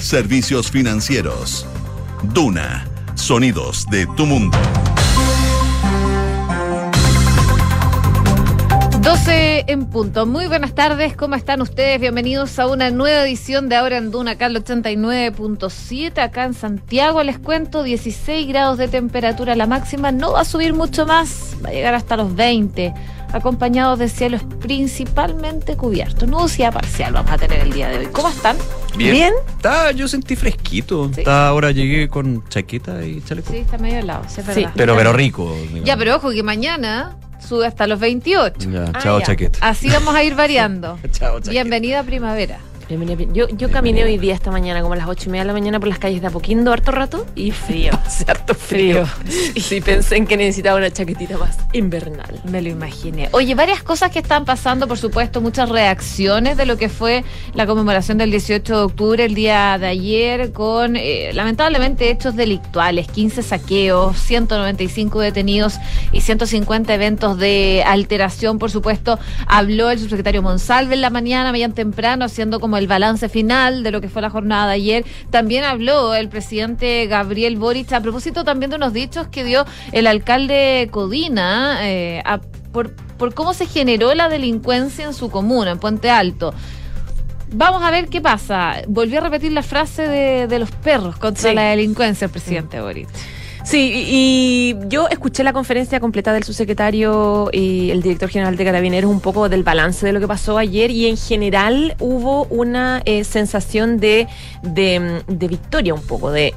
servicios financieros. Duna, sonidos de tu mundo. 12 en punto. Muy buenas tardes, ¿cómo están ustedes? Bienvenidos a una nueva edición de Ahora en Duna, acá 89.7, acá en Santiago. Les cuento, 16 grados de temperatura la máxima, no va a subir mucho más, va a llegar hasta los 20, acompañados de cielos principalmente cubiertos. Nubosidad parcial vamos a tener el día de hoy. ¿Cómo están? Bien. ¿Bien? Está, yo sentí fresquito. Sí. Está, ahora llegué con chaqueta y chaleco. Sí, está medio helado, sí, es Sí. Pero, pero rico. Ya, pero ojo que mañana sube hasta los 28. Ya, Ah, chao, ya. chaqueta. Así vamos a ir variando. Chao, chaqueta. Bienvenida primavera. Bien. Yo, yo caminé hoy día esta mañana como a las ocho y media de la mañana por las calles de Apoquindo harto rato y frío. Hace harto frío. Y sí pensé en que necesitaba una chaquetita más invernal. Me lo imaginé. Oye, varias cosas que están pasando, por supuesto, muchas reacciones de lo que fue la conmemoración del 18 de octubre, el día de ayer, con eh, lamentablemente hechos delictuales, 15 saqueos, 195 detenidos y 150 eventos de alteración, por supuesto. Habló el subsecretario Monsalve en la mañana, mañana temprano, haciendo como el balance final de lo que fue la jornada de ayer. También habló el presidente Gabriel Boric a propósito también de unos dichos que dio el alcalde Codina eh, a- por, por cómo se generó la delincuencia en su comuna, en Puente Alto. Vamos a ver qué pasa. Volvió a repetir la frase de, de los perros contra Sí. la delincuencia, el presidente Boric. Sí, y, yo escuché la conferencia completa del subsecretario y el director general de Carabineros un poco del balance de lo que pasó ayer y en general hubo una eh, sensación de, de, de victoria un poco, de...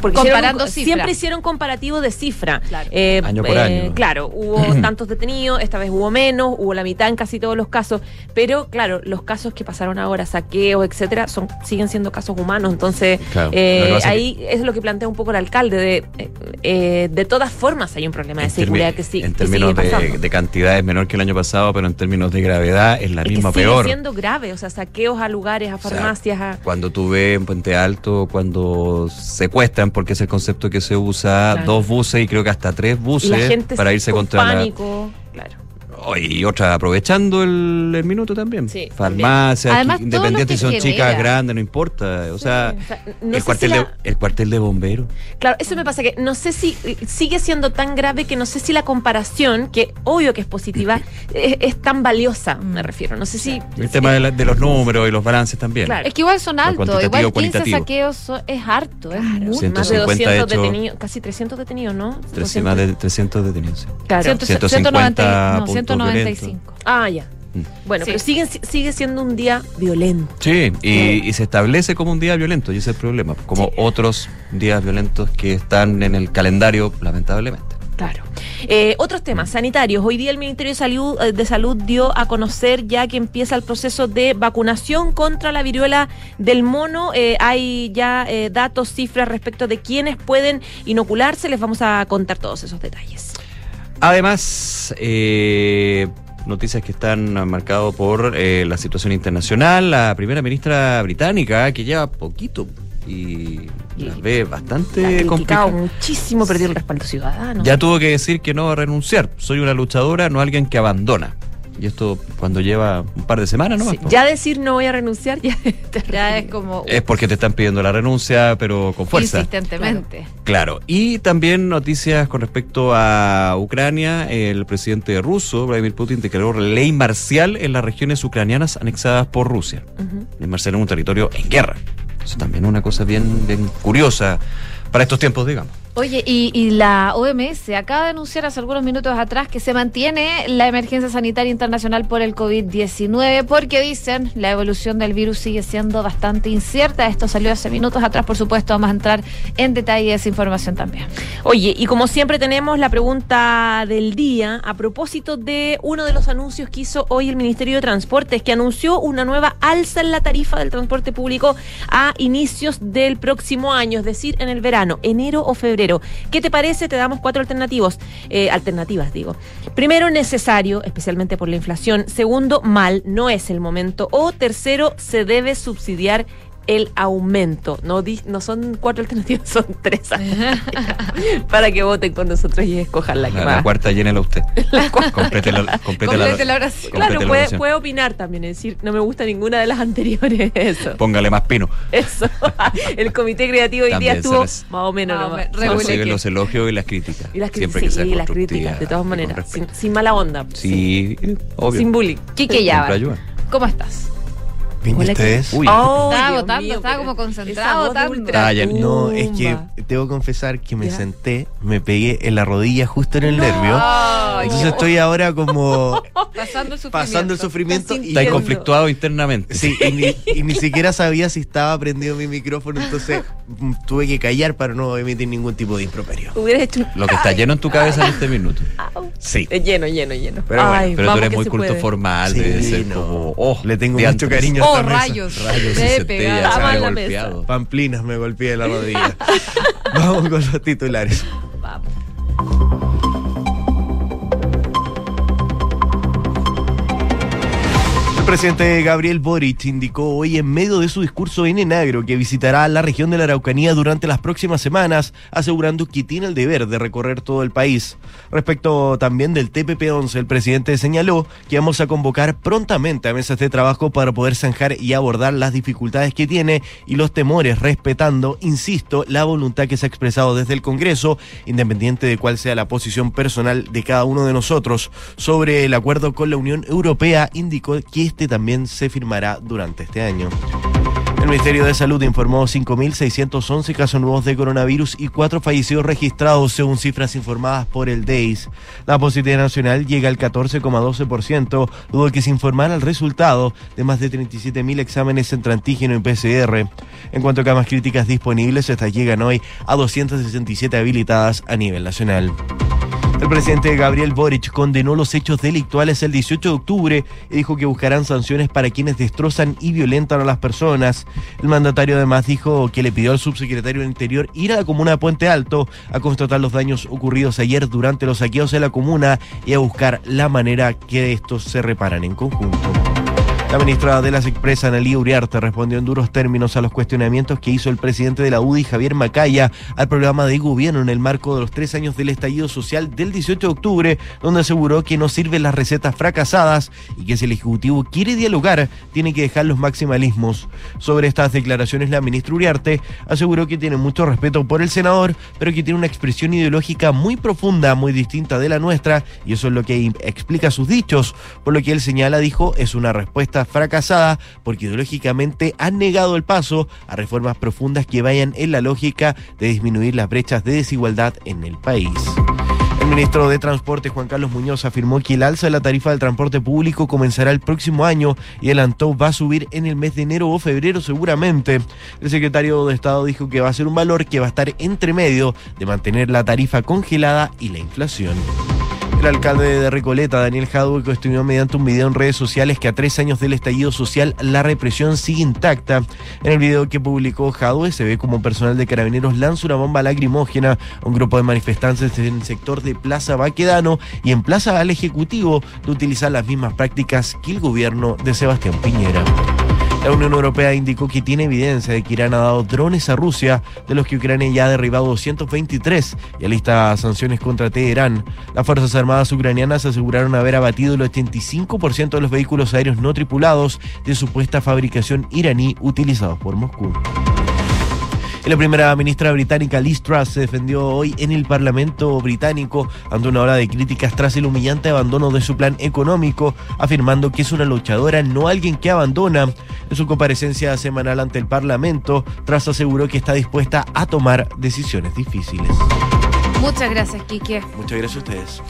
Porque Comparando hicieron- siempre hicieron comparativo de cifra. Claro. Eh, Año por año. Claro, hubo tantos detenidos, esta vez hubo menos, hubo la mitad en casi todos los casos, pero claro, los casos que pasaron ahora, saqueos, etcétera, son siguen siendo casos humanos, entonces Claro. eh, que es ahí es lo que plantea un poco el alcalde, de, eh, eh, de todas formas hay un problema de seguridad que, sí, en que términos sigue de, de cantidad es menor que el año pasado, pero en términos de gravedad es la Es que misma sigue peor. siendo grave, o sea, saqueos a lugares, a sea, farmacias, a... Cuando tú ves en Puente Alto, cuando secuestran, porque es el concepto que se usa, Claro. dos buses y creo que hasta tres buses para irse con contra la, claro. Oh, y otra aprovechando el, el minuto también. Sí, Farmacias, Además, independientes son chicas, grandes, no importa. O sea, O sea, no sé el, si cuartel la- de, el cuartel de bomberos. Claro, eso me pasa que no sé si sigue siendo tan grave que no sé si la comparación, que obvio que es positiva, es, es tan valiosa, me refiero. No sé si. El tema de, la- de los números y los balances también. Claro. Es que igual son altos, cuantitativo, igual 15 cualitativo. saqueos son- es harto, es Claro, mucho. Más de 150 200 hechos. detenidos, casi 300 detenidos, ¿no? Tres- 200. más de 300 detenidos. sí. Claro. Ciento- 150 190 no, puntos 195. Ah, ya. Mm. Bueno, Sí. pero sigue, sigue siendo un día violento. Sí, y, y se establece como un día violento, y ese es el problema. Como Sí. otros días violentos que están en el calendario, lamentablemente. Claro. Eh, otros temas sanitarios. Hoy día el Ministerio de Salud, eh, de Salud dio a conocer ya que empieza el proceso de vacunación contra la viruela del mono. Eh, hay ya eh, datos, cifras respecto de quiénes pueden inocularse. Les vamos a contar todos esos detalles. Además, eh, noticias que están marcadas por eh, la situación internacional. La primera ministra británica, que lleva poquito y las ve bastante complicada. muchísimo, perdió el respaldo ciudadano. Ya tuvo que decir que no va a renunciar. Soy una luchadora, no alguien que abandona. Y esto cuando lleva un par de semanas, ¿no? Sí, ya decir no voy a renunciar ya, Ya es como Es porque te están pidiendo la renuncia, pero con fuerza. insistentemente. Claro, y también noticias con respecto a Ucrania. El presidente ruso, Vladimir Putin, declaró ley marcial en las regiones ucranianas anexadas por Rusia. Ujú. Ley marcial en un territorio en guerra. Eso también es una cosa bien, bien curiosa para estos tiempos, digamos. Oye, y, la OMS acaba de anunciar hace algunos minutos atrás que se mantiene la emergencia sanitaria internacional por el COVID-19 porque dicen la evolución del virus sigue siendo bastante incierta. Esto salió hace minutos atrás, por supuesto, vamos a entrar en detalle de esa información también. Oye, y como siempre tenemos la pregunta del día a propósito de uno de los anuncios que hizo hoy el Ministerio de Transportes, que anunció una nueva alza en la tarifa del transporte público a inicios del próximo año, es decir, en el verano, enero o febrero. ¿Qué te parece? Te damos cuatro alternativos, eh, alternativas, digo. Primero, necesario, especialmente por la inflación. Segundo, mal, no es el momento. O tercero, se debe subsidiar el aumento. No, di- no son cuatro alternativas, son tres para que voten con nosotros y escojan la que La, la más. cuarta llénela usted. Complete la, complete la- Complete la oración. complete Claro, la puede, oración. puede opinar también, es decir, no me gusta ninguna de las anteriores. Eso. Póngale más pino. Eso. El comité creativo hoy día estuvo más o menos que- los elogios y las críticas. Y las, cri- Siempre sí, que sea las constructiva críticas, de todas maneras. Sin, sin mala onda. Sí, obvio. Sin bullying. Quique ayuda. ¿cómo estás? Bien, ¿y Hola, ustedes? Uy, Oh, Estaba Dios votando, mío, estaba como concentrado votando. Ah, ya. No, es que tengo que confesar que me Ya. senté, me pegué en la rodilla justo en el No. nervio. Ay, Entonces estoy ahora como pasando el sufrimiento. pasando el sufrimiento y Está conflictuado internamente. Sí, y ni, y ni siquiera sabía si estaba prendido mi micrófono, entonces mm, tuve que callar para no emitir ningún tipo de improperio. Hubieras hecho un- Lo que está lleno en tu cabeza en este minuto. Sí. Lleno, lleno, lleno. Pero bueno, Ay, Pero tú eres muy culto puede. formal, Sí, debe ser no. como. Oh, Le tengo mucho cariño a Oh, rayos. Rayos y De centellas, golpeado. Pamplinas me golpeé la rodilla. Vamos con los titulares. Vamos. Presidente Gabriel Boric indicó hoy en medio de su discurso en Enagro que visitará la región de la Araucanía durante las próximas semanas, asegurando que tiene el deber de recorrer todo el país. Respecto también del TPP-11, el presidente señaló que vamos a convocar prontamente a mesas de trabajo para poder zanjar y abordar las dificultades que tiene y los temores, respetando, insisto, la voluntad que se ha expresado desde el Congreso, independiente de cuál sea la posición personal de cada uno de nosotros. Sobre el acuerdo con la Unión Europea, indicó que este también se firmará durante este año. El Ministerio de Salud informó 5.611 casos nuevos de coronavirus y cuatro fallecidos registrados según cifras informadas por el DEIS. La positividad nacional llega al 14,12%, luego que se informara el resultado de más de 37.000 exámenes entre antígeno y PCR. En cuanto a camas críticas disponibles, estas llegan hoy a 267 habilitadas a nivel nacional. El presidente Gabriel Boric condenó los hechos delictuales el 18 de octubre y dijo que buscarán sanciones para quienes destrozan y violentan a las personas. El mandatario además dijo que le pidió al subsecretario del Interior ir a la comuna de Puente Alto a constatar los daños ocurridos ayer durante los saqueos de la comuna y a buscar la manera que estos se reparan en conjunto. La ministra de las Expresas, Analía Uriarte, respondió en duros términos a los cuestionamientos que hizo el presidente de la UDI, Javier Macaya, al programa de gobierno en el marco de los tres años del estallido social del 18 de octubre, donde aseguró que no sirven las recetas fracasadas y que si el Ejecutivo quiere dialogar, tiene que dejar los maximalismos. Sobre estas declaraciones, la ministra Uriarte aseguró que tiene mucho respeto por el senador, pero que tiene una expresión ideológica muy profunda, muy distinta de la nuestra, y eso es lo que explica sus dichos, por lo que él señala, dijo, es una respuesta fracasada porque ideológicamente han negado el paso a reformas profundas que vayan en la lógica de disminuir las brechas de desigualdad en el país. El ministro de Transporte, Juan Carlos Muñoz, afirmó que el alza de la tarifa del transporte público comenzará el próximo año y adelantó va a subir en el mes de enero o febrero seguramente. El secretario de Estado dijo que va a ser un valor que va a estar entre medio de mantener la tarifa congelada y la inflación. El alcalde de Recoleta, Daniel Jadwe, cuestionó mediante un video en redes sociales que a tres años del estallido social la represión sigue intacta. En el video que publicó Jadwe se ve como personal de carabineros lanza una bomba lacrimógena a un grupo de manifestantes en el sector de Plaza Baquedano y emplaza al Ejecutivo de utilizar las mismas prácticas que el gobierno de Sebastián Piñera. La Unión Europea indicó que tiene evidencia de que Irán ha dado drones a Rusia, de los que Ucrania ya ha derribado 223 y alista sanciones contra Teherán. Las Fuerzas Armadas ucranianas aseguraron haber abatido el 85% de los vehículos aéreos no tripulados de supuesta fabricación iraní utilizados por Moscú. Y La primera ministra británica Liz Truss se defendió hoy en el Parlamento británico ante una ola de críticas tras el humillante abandono de su plan económico, afirmando que es una luchadora, no alguien que abandona. En su comparecencia semanal ante el Parlamento, Truss aseguró que está dispuesta a tomar decisiones difíciles. Muchas gracias, Quique. Muchas gracias a ustedes.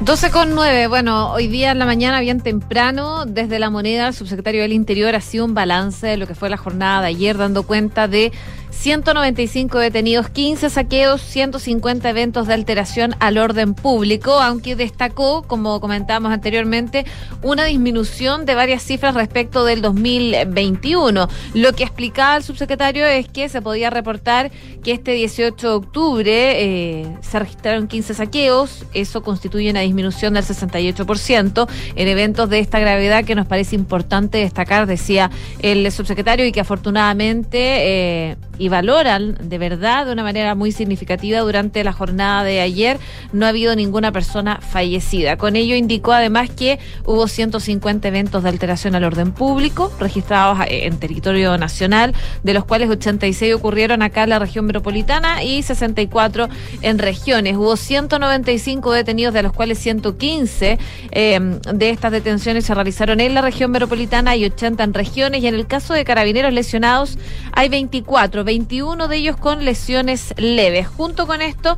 12 con 9. Bueno, hoy día en la mañana, bien temprano, desde la moneda, el subsecretario del Interior ha sido un balance de lo que fue la jornada de ayer, dando cuenta de 195 detenidos, 15 saqueos, 150 eventos de alteración al orden público, aunque destacó, como comentábamos anteriormente, una disminución de varias cifras respecto del 2021. Lo que explicaba el subsecretario es que se podía reportar que este 18 de octubre eh, se registraron 15 saqueos, eso constituye una disminución del 68% en eventos de esta gravedad que nos parece importante destacar, decía el subsecretario, y que afortunadamente eh, y valoran de verdad de una manera muy significativa durante la jornada de ayer. No ha habido ninguna persona fallecida. Con ello indicó además que hubo 150 eventos de alteración al orden público registrados eh, en territorio nacional, de los cuales 86 ocurrieron acá en la región metropolitana y 64 en regiones. Hubo 195 detenidos, de los cuales 115 eh, de estas detenciones se realizaron en la región metropolitana y 80 en regiones. Y en el caso de carabineros lesionados, hay 24 21 de ellos con lesiones leves. Junto con esto,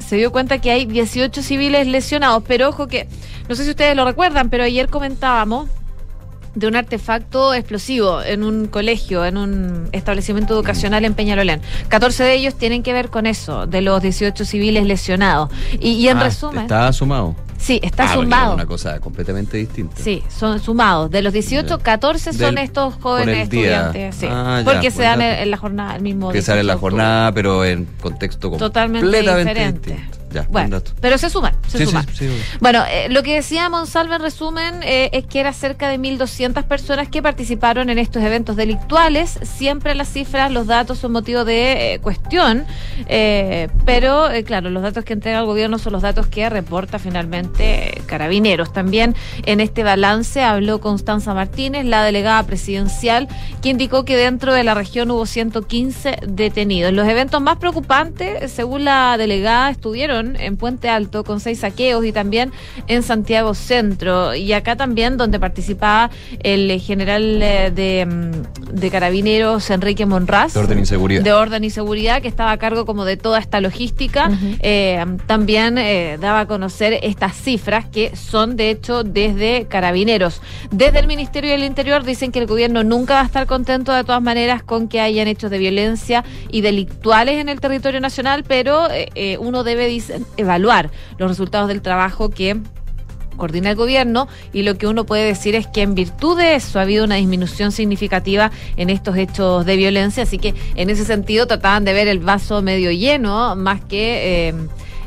se dio cuenta que hay 18 civiles lesionados, pero ojo que, no sé si ustedes lo recuerdan, pero ayer comentábamos de un artefacto explosivo en un colegio, en un establecimiento educacional en Peñalolén. 14 de ellos tienen que ver con eso, de los 18 civiles lesionados. Y, y en Ah, resumen... Está sumado. Sí, está Ah, sumado. es Una cosa completamente distinta. Sí, son sumados. De los 18, 14 son Del- estos jóvenes estudiantes. Sí. Ah, ya, porque se buen dan en, la jornada, el mismo Que sale en 18 la jornada, pero en contexto Totalmente completamente diferente. distinto. Ya, buen Bueno, dato. pero se suman, se Sí. Bueno, eh, lo que decía Monsalve en resumen eh, es que era cerca de 1.200 personas que participaron en estos eventos delictuales. Siempre las cifras, los datos son motivo de eh, cuestión, pero claro, los datos que entrega el gobierno son los datos que reporta finalmente Carabineros. También en este balance habló Constanza Martínez, la delegada presidencial, que indicó que dentro de la región hubo 115 detenidos. Los eventos más preocupantes, según la delegada, estuvieron en Puente Alto con seis saqueos y también en Santiago Centro. Y acá también donde participaba el general eh, de, mm, de Carabineros, Enrique Monraz. De orden y seguridad. De orden y seguridad, que estaba a cargo como de toda esta logística. Eh, también eh, daba a conocer estas cifras que son de hecho desde Carabineros. Desde el Ministerio del Interior dicen que el gobierno nunca va a estar contento de todas maneras con que hayan hechos de violencia y delictuales en el territorio nacional, pero eh, eh, uno debe evaluar los resultados del trabajo que coordina el gobierno y lo que uno puede decir es que en virtud de eso ha habido una disminución significativa en estos hechos de violencia, así que en ese sentido trataban de ver el vaso medio lleno más que eh,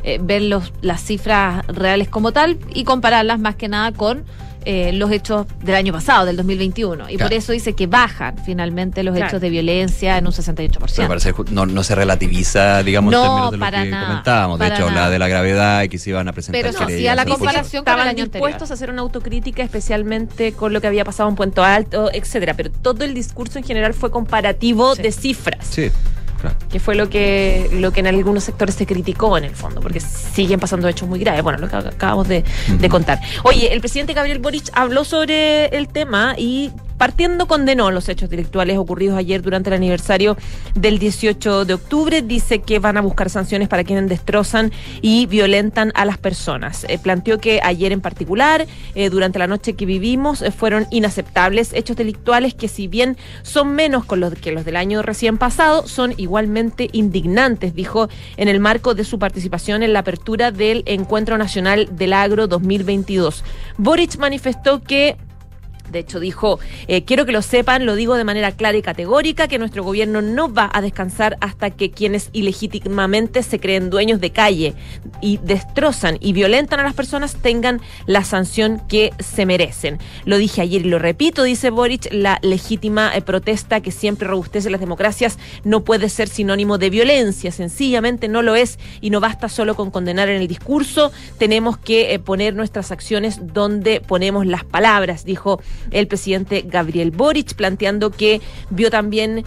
eh, ver los, las cifras reales como tal y compararlas más que nada con eh, los hechos del año pasado, del 2021. Y por eso dice que bajan finalmente los Claro. hechos de violencia en un 68%. Pero parece no, no se relativiza, digamos, No, en términos de lo para que nada, comentábamos. De hecho, nada. hablaba de la gravedad y que se iban a presentar Pero se querellas, hacía la comparación con el Estaban año anterior. dispuestos a hacer una autocrítica, especialmente con lo que había pasado en Puente Alto, etcétera. Pero todo el discurso en general fue comparativo Sí. de cifras. Sí, claro. que fue lo que lo que en algunos sectores se criticó en el fondo, porque siguen pasando hechos muy graves. Bueno, lo que acabamos de, de contar. Oye, el presidente Gabriel Boric habló sobre el tema y partiendo condenó los hechos delictuales ocurridos ayer durante el aniversario del 18 de octubre. Dice que van a buscar sanciones para quienes destrozan y violentan a las personas. Eh, planteó que ayer en particular, eh, durante la noche que vivimos, eh, fueron inaceptables hechos delictuales que si bien son menos con los que los del año recién pasado, son igualmente indignantes, dijo en el marco de su participación en la apertura del Encuentro Nacional del Agro 2022. Boric manifestó que de hecho, dijo, eh, quiero que lo sepan, lo digo de manera clara y categórica, que nuestro gobierno no va a descansar hasta que quienes ilegítimamente se creen dueños de calle y destrozan y violentan a las personas tengan la sanción que se merecen. Lo dije ayer y lo repito, dice Boric, la legítima eh, protesta que siempre robustece las democracias no puede ser sinónimo de violencia, sencillamente no lo es y no basta solo con condenar en el discurso, tenemos que eh, poner nuestras acciones donde ponemos las palabras, dijo el presidente Gabriel Boric, planteando que vio también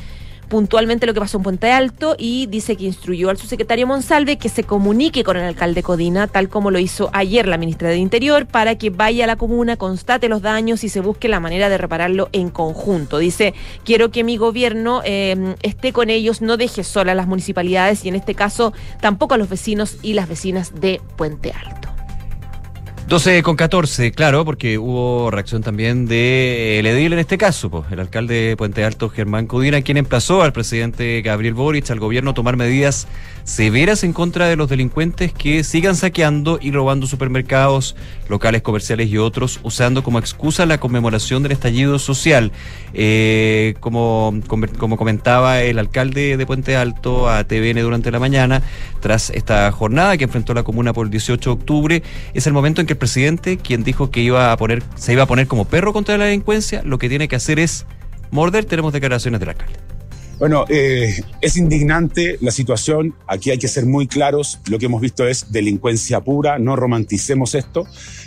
puntualmente lo que pasó en Puente Alto y dice que instruyó al subsecretario Monsalve que se comunique con el alcalde Codina, tal como lo hizo ayer la ministra de Interior, para que vaya a la comuna, constate los daños y se busque la manera de repararlo en conjunto. Dice, quiero que mi gobierno eh, esté con ellos, no deje sola a las municipalidades y en este caso tampoco a los vecinos y las vecinas de Puente Alto. 12 con 14, claro, porque hubo reacción también de el edil en este caso, pues, el alcalde de Puente Alto, Germán Cudina, quien emplazó al presidente Gabriel Boric, al gobierno, a tomar medidas severas en contra de los delincuentes que sigan saqueando y robando supermercados, locales comerciales y otros, usando como excusa la conmemoración del estallido social. Eh, como, como comentaba el alcalde de Puente Alto a TVN durante la mañana, tras esta jornada que enfrentó la comuna por el 18 de octubre, es el momento en que el presidente, quien dijo que iba a poner, se iba a poner como perro contra la delincuencia, lo que tiene que hacer es morder. Tenemos declaraciones del alcalde. Bueno, eh, es indignante la situación. Aquí hay que ser muy claros. Lo que hemos visto es delincuencia pura. No romanticemos esto.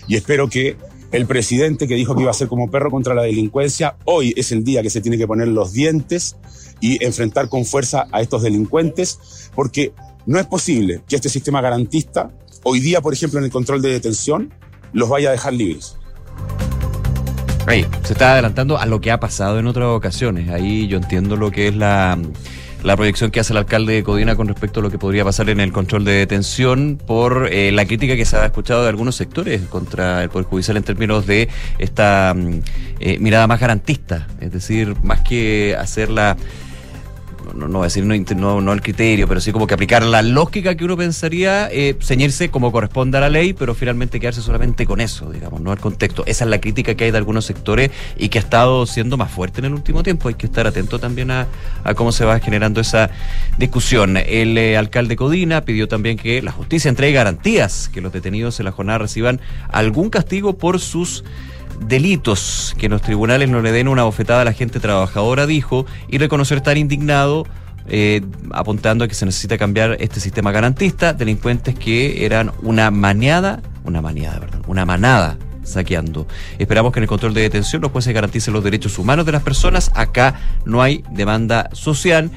Y espero que el presidente que dijo que iba a ser como perro contra la delincuencia, hoy es el día que se tiene que poner los dientes y enfrentar con fuerza a estos delincuentes, porque no es posible que este sistema garantista, hoy día, por ejemplo, en el control de detención, los vaya a dejar libres. Se está adelantando a lo que ha pasado en otras ocasiones. Ahí yo entiendo lo que es la, la proyección que hace el alcalde de Codina con respecto a lo que podría pasar en el control de detención por eh, la crítica que se ha escuchado de algunos sectores contra el Poder Judicial en términos de esta mm, eh, mirada más garantista. Es decir, más que hacerla no, no decir no, no, el criterio, pero sí como que aplicar la lógica que uno pensaría, eh, ceñirse como corresponde a la ley, pero finalmente quedarse solamente con eso, digamos, no el contexto. Esa es la crítica que hay de algunos sectores y que ha estado siendo más fuerte en el último tiempo. Hay que estar atento también a, a cómo se va generando esa discusión. El eh, alcalde Codina pidió también que la justicia entregue garantías que los detenidos en la jornada reciban algún castigo por sus delitos, que los tribunales no le den una bofetada a la gente trabajadora, dijo, y reconocer estar indignado eh, apuntando a que se necesita cambiar este sistema garantista, delincuentes que eran una maniada, una maniada, perdón, una manada saqueando. Esperamos que en el control de detención los jueces garanticen los derechos humanos de las personas. Acá no hay demanda social.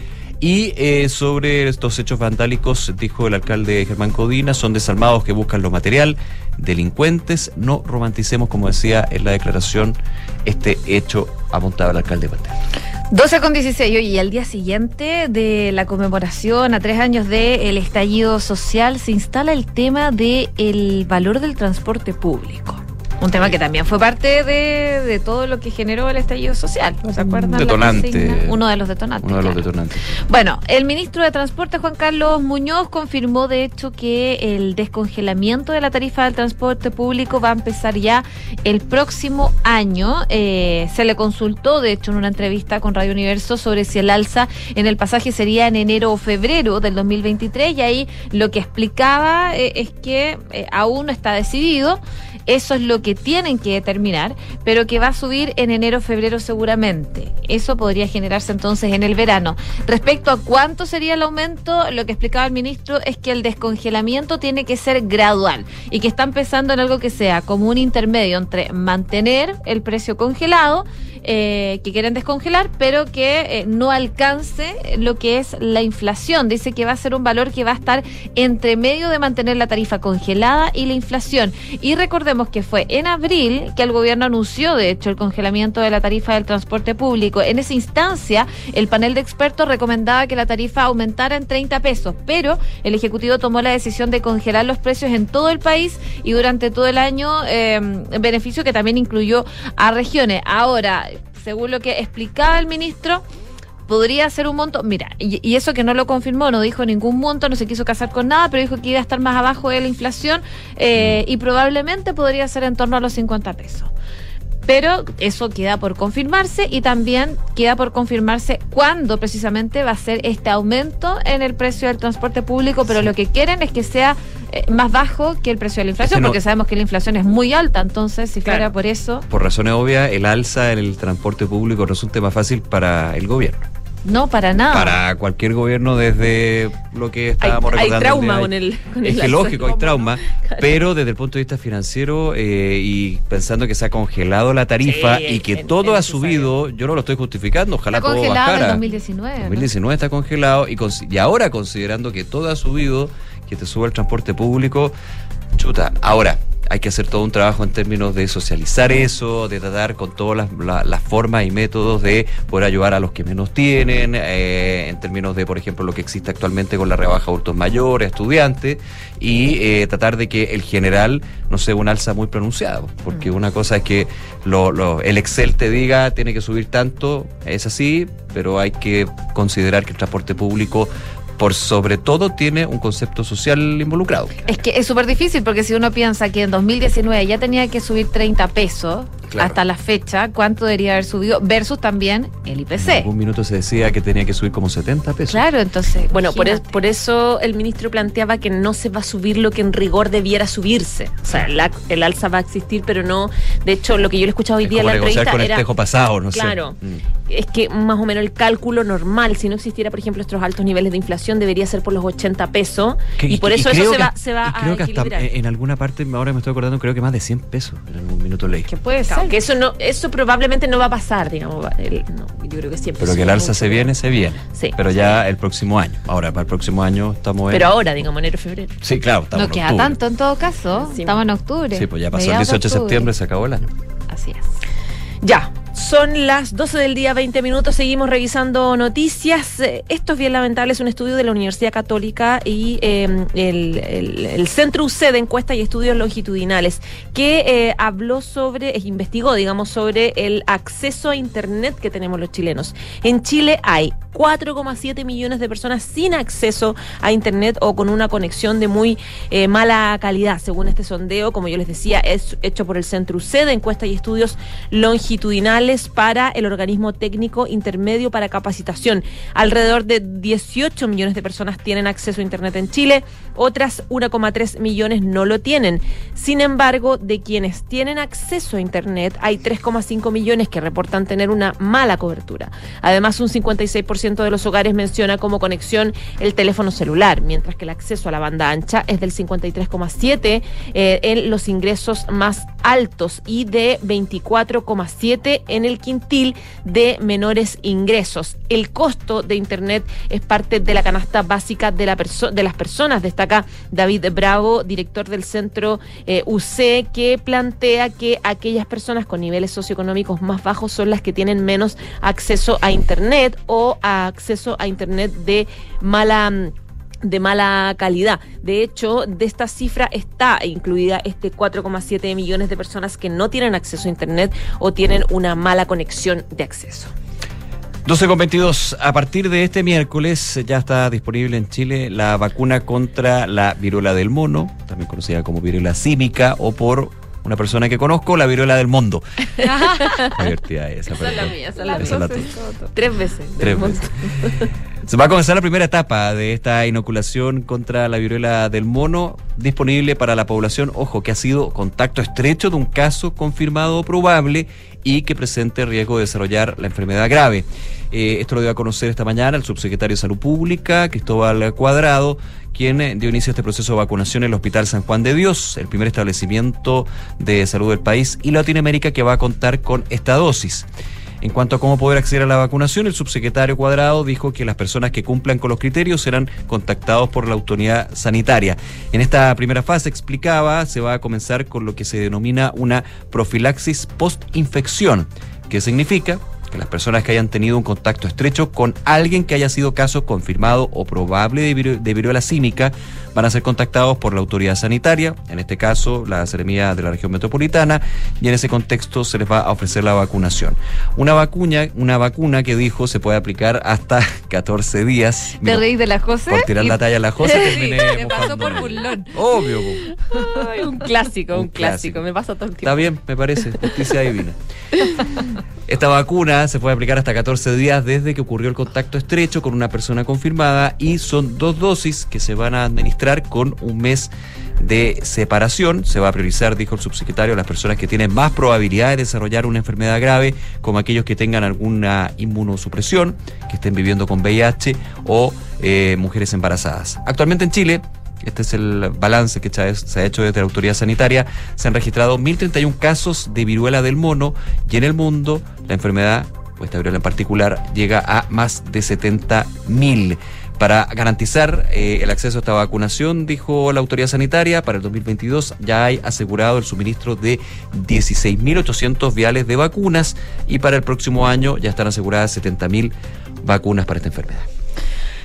Y eh, sobre estos hechos vandálicos, dijo el alcalde Germán Codina, son desarmados que buscan lo material, delincuentes. No romanticemos, como decía en la declaración, este hecho apuntaba el alcalde Patel. 12 con 16, y al día siguiente de la conmemoración a tres años del estallido social se instala el tema del el valor del transporte público. Un tema que también fue parte de, de, todo lo que generó el estallido social. ¿Se acuerdan? Detonante. Uno de los detonantes. Uno de los detonantes. Bueno, el ministro de Transporte, Juan Carlos Muñoz, confirmó de hecho que el descongelamiento de la tarifa del transporte público va a empezar ya el próximo año. Eh, se le consultó, de hecho, en una entrevista con Radio Universo sobre si el alza en el pasaje sería en enero o febrero del 2023 y ahí lo que explicaba eh, es que eh, aún no está decidido. Eso es lo que tienen que determinar, pero que va a subir en enero, febrero seguramente. Eso podría generarse entonces en el verano. Respecto a cuánto sería el aumento, lo que explicaba el ministro es que el descongelamiento tiene que ser gradual y que está empezando en algo que sea como un intermedio entre mantener el precio congelado eh, que quieren descongelar, pero que eh, no alcance lo que es la inflación. Dice que va a ser un valor que va a estar entre medio de mantener la tarifa congelada y la inflación. Y recordemos que fue en abril que el gobierno anunció, de hecho, el congelamiento de la tarifa del transporte público. En esa instancia, el panel de expertos recomendaba que la tarifa aumentara en 30 pesos, pero el Ejecutivo tomó la decisión de congelar los precios en todo el país y durante todo el año, eh, beneficio que también incluyó a regiones. Ahora, según lo que explicaba el ministro, podría ser un monto, mira, y, eso que no lo confirmó, no dijo ningún monto, no se quiso casar con nada, pero dijo que iba a estar más abajo de la inflación eh, y probablemente podría ser en torno a los 50 pesos. Pero eso queda por confirmarse y también queda por confirmarse cuándo precisamente va a ser este aumento en el precio del transporte público, pero lo que quieren es que sea eh, más bajo que el precio de la inflación, no, porque sabemos que la inflación es muy alta, entonces si claro, fuera por eso... Por razones obvias, el alza en el transporte público resulta más fácil para el gobierno. No, para nada. Para cualquier gobierno desde lo que estábamos hay, recordando. Hay trauma con el, con Es que lógico, hay trauma, claro. pero desde el punto de vista financiero eh, y pensando que se ha congelado la tarifa sí, y que en, todo en ha subido, yo no lo estoy justificando, ojalá está todo congelado bajara. en 2019. 2019 ¿no? está congelado y, y ahora considerando que todo ha subido, que te suba el transporte público, chuta. Ahora, hay que hacer todo un trabajo en términos de socializar eso, de tratar con todas las, la- las formas y métodos de poder ayudar a los que menos tienen, eh, en términos de, por ejemplo, lo que existe actualmente con la rebaja a adultos mayores, estudiantes, y eh, tratar de que el general no sea un alza muy pronunciado, porque una cosa es que lo- lo- el Excel te diga tiene que subir tanto, es así, pero hay que considerar que el transporte público por sobre todo tiene un concepto social involucrado. Es que es súper difícil porque si uno piensa que en 2019 ya tenía que subir 30 pesos Claro. hasta la fecha, ¿cuánto debería haber subido? Versus también el En IPC. algún minuto se decía que tenía que subir como 70 pesos. Claro, entonces. Bueno, por, es- por eso el ministro planteaba que no se va a subir lo que en rigor debiera subirse. O sea, la- el alza va a existir, pero no. De hecho, lo que yo le he escuchado hoy Es día en como la negociar entrevista con era. espejo pasado, no sé. Claro. Mm. Es que más o menos el cálculo normal, si no existiera, por ejemplo, estos altos niveles de inflación, debería ser por los 80 pesos. Que- y por eso eso se que- va, se va y creo a que hasta en alguna parte, ahora me estoy acordando, creo que más de 100 pesos en algún minuto leí. Que puede Claro, ser. que eso no, eso probablemente no va a pasar, digamos. el- no, yo creo que siempre. Pero que el alza se viene, se viene. Sí. Pero ya el próximo año. Ahora, para el próximo año estamos en... Pero ahora, digamos, enero, febrero. Sí, claro, estamos No en queda tanto en todo caso. Sí. Estamos en octubre. Sí, pues ya pasó el mediados 18 de septiembre, se acabó el año. Así es. Ya, son las 12 del día, 20 minutos, seguimos revisando noticias. Esto es bien lamentable, es un estudio de la Universidad Católica y eh, el, Centro UC de Encuestas y Estudios Longitudinales, que eh, habló sobre, investigó, digamos, sobre el acceso a Internet que tenemos los chilenos. En Chile hay 4,7 millones de personas sin acceso a Internet o con una conexión de muy eh, mala calidad, según este sondeo, como yo les decía, es hecho por el Centro UC de Encuestas y Estudios Longitudinales para el organismo técnico intermedio para capacitación. Alrededor de 18 millones de personas tienen acceso a Internet en Chile, otras 1,3 millones no lo tienen. Sin embargo, de quienes tienen acceso a Internet, hay 3,5 millones que reportan tener una mala cobertura. Además, un 56% de los hogares menciona como conexión el teléfono celular, mientras que el acceso a la banda ancha es del 53,7 eh, en los ingresos más altos y de 24,7 en el quintil de menores ingresos. El costo de Internet es parte de la canasta básica de, la perso- de las personas, destaca David Bravo, director del centro eh, UC, que plantea que aquellas personas con niveles socioeconómicos más bajos son las que tienen menos acceso a Internet o acceso a Internet de mala de mala calidad. De hecho, de esta cifra está incluida este 4,7 millones de personas que no tienen acceso a Internet o tienen una mala conexión de acceso. 12 con 22. A partir de este miércoles ya está disponible en Chile la vacuna contra la viruela del mono, también conocida como viruela símica o por una persona que conozco, la viruela del mundo. Divertida esa. Esa es la mía, esa es la mía. Tres veces. Tres veces. Se va a comenzar la primera etapa de esta inoculación contra la viruela del mono, disponible para la población, ojo, que ha sido contacto estrecho de un caso confirmado o probable y que presente riesgo de desarrollar la enfermedad grave. Eh, esto lo dio a conocer esta mañana el subsecretario de Salud Pública, Cristóbal Cuadrado, quien eh, dio inicio a este proceso de vacunación en el Hospital San Juan de Dios, el primer establecimiento de salud del país y Latinoamérica que va a contar con esta dosis. En cuanto a cómo poder acceder a la vacunación, el subsecretario Cuadrado dijo que las personas que cumplan con los criterios serán contactados por la autoridad sanitaria. En esta primera fase, explicaba, se va a comenzar con lo que se denomina una profilaxis post-infección, que significa que las personas que hayan tenido un contacto estrecho con alguien que haya sido caso confirmado o probable de, de viruela símica van a ser contactados por la autoridad sanitaria, en este caso la Seremía de la región metropolitana, y en ese contexto se les va a ofrecer la vacunación. Una vacuna, una vacuna que dijo se puede aplicar hasta 14 días. ¿Te Mira, reís de la José? por tirar Y- la talla a la José terminé te pasó por burlón. Obvio. Ay, un clásico, un, Un clásico. clásico. Me pasa todo el tiempo. Está bien, me parece. Justicia divina. Esta vacuna se puede aplicar hasta 14 días desde que ocurrió el contacto estrecho con una persona confirmada y son dos dosis que se van a administrar con un mes de separación. Se va a priorizar, dijo el subsecretario, las personas que tienen más probabilidad de desarrollar una enfermedad grave, como aquellos que tengan alguna inmunosupresión, que estén viviendo con VIH o eh, mujeres embarazadas. Actualmente en Chile este es el balance que se ha- hecho desde la autoridad sanitaria. Se han registrado 1.031 casos de viruela del mono y en el mundo la enfermedad, o esta viruela en particular, llega a más de 70.000. Para garantizar eh, el acceso a esta vacunación, dijo la autoridad sanitaria, para el 2022 ya hay asegurado el suministro de 16.800 viales de vacunas y para el próximo año ya están aseguradas 70.000 vacunas para esta enfermedad.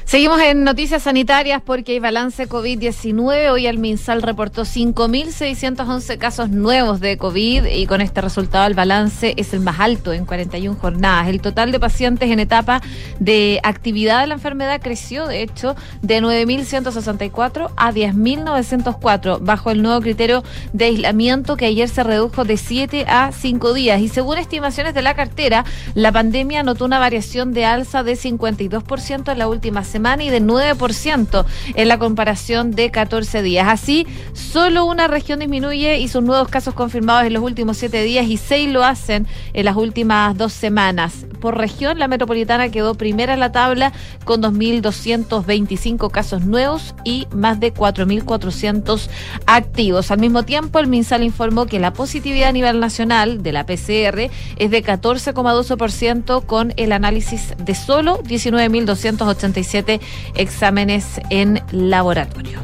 Seguimos en noticias sanitarias porque hay balance COVID-19. Hoy el MinSal reportó 5.611 casos nuevos de COVID y con este resultado el balance es el más alto en 41 jornadas. El total de pacientes en etapa de actividad de la enfermedad creció, de hecho, de 9.164 a 10.904, bajo el nuevo criterio de aislamiento que ayer se redujo de 7 a 5 días. Y según estimaciones de la cartera, la pandemia notó una variación de alza de 52% en la última semana y de 9% en la comparación de 14 días. Así, solo una región disminuye y sus nuevos casos confirmados en los últimos 7 días y 6 lo hacen en las últimas dos semanas. Por región, la metropolitana quedó primera en la tabla con 2.225 casos nuevos y más de 4.400 activos. Al mismo tiempo, el MinSal informó que la positividad a nivel nacional de la PCR es de 14,12% con el análisis de solo 19.287 exámenes en laboratorio.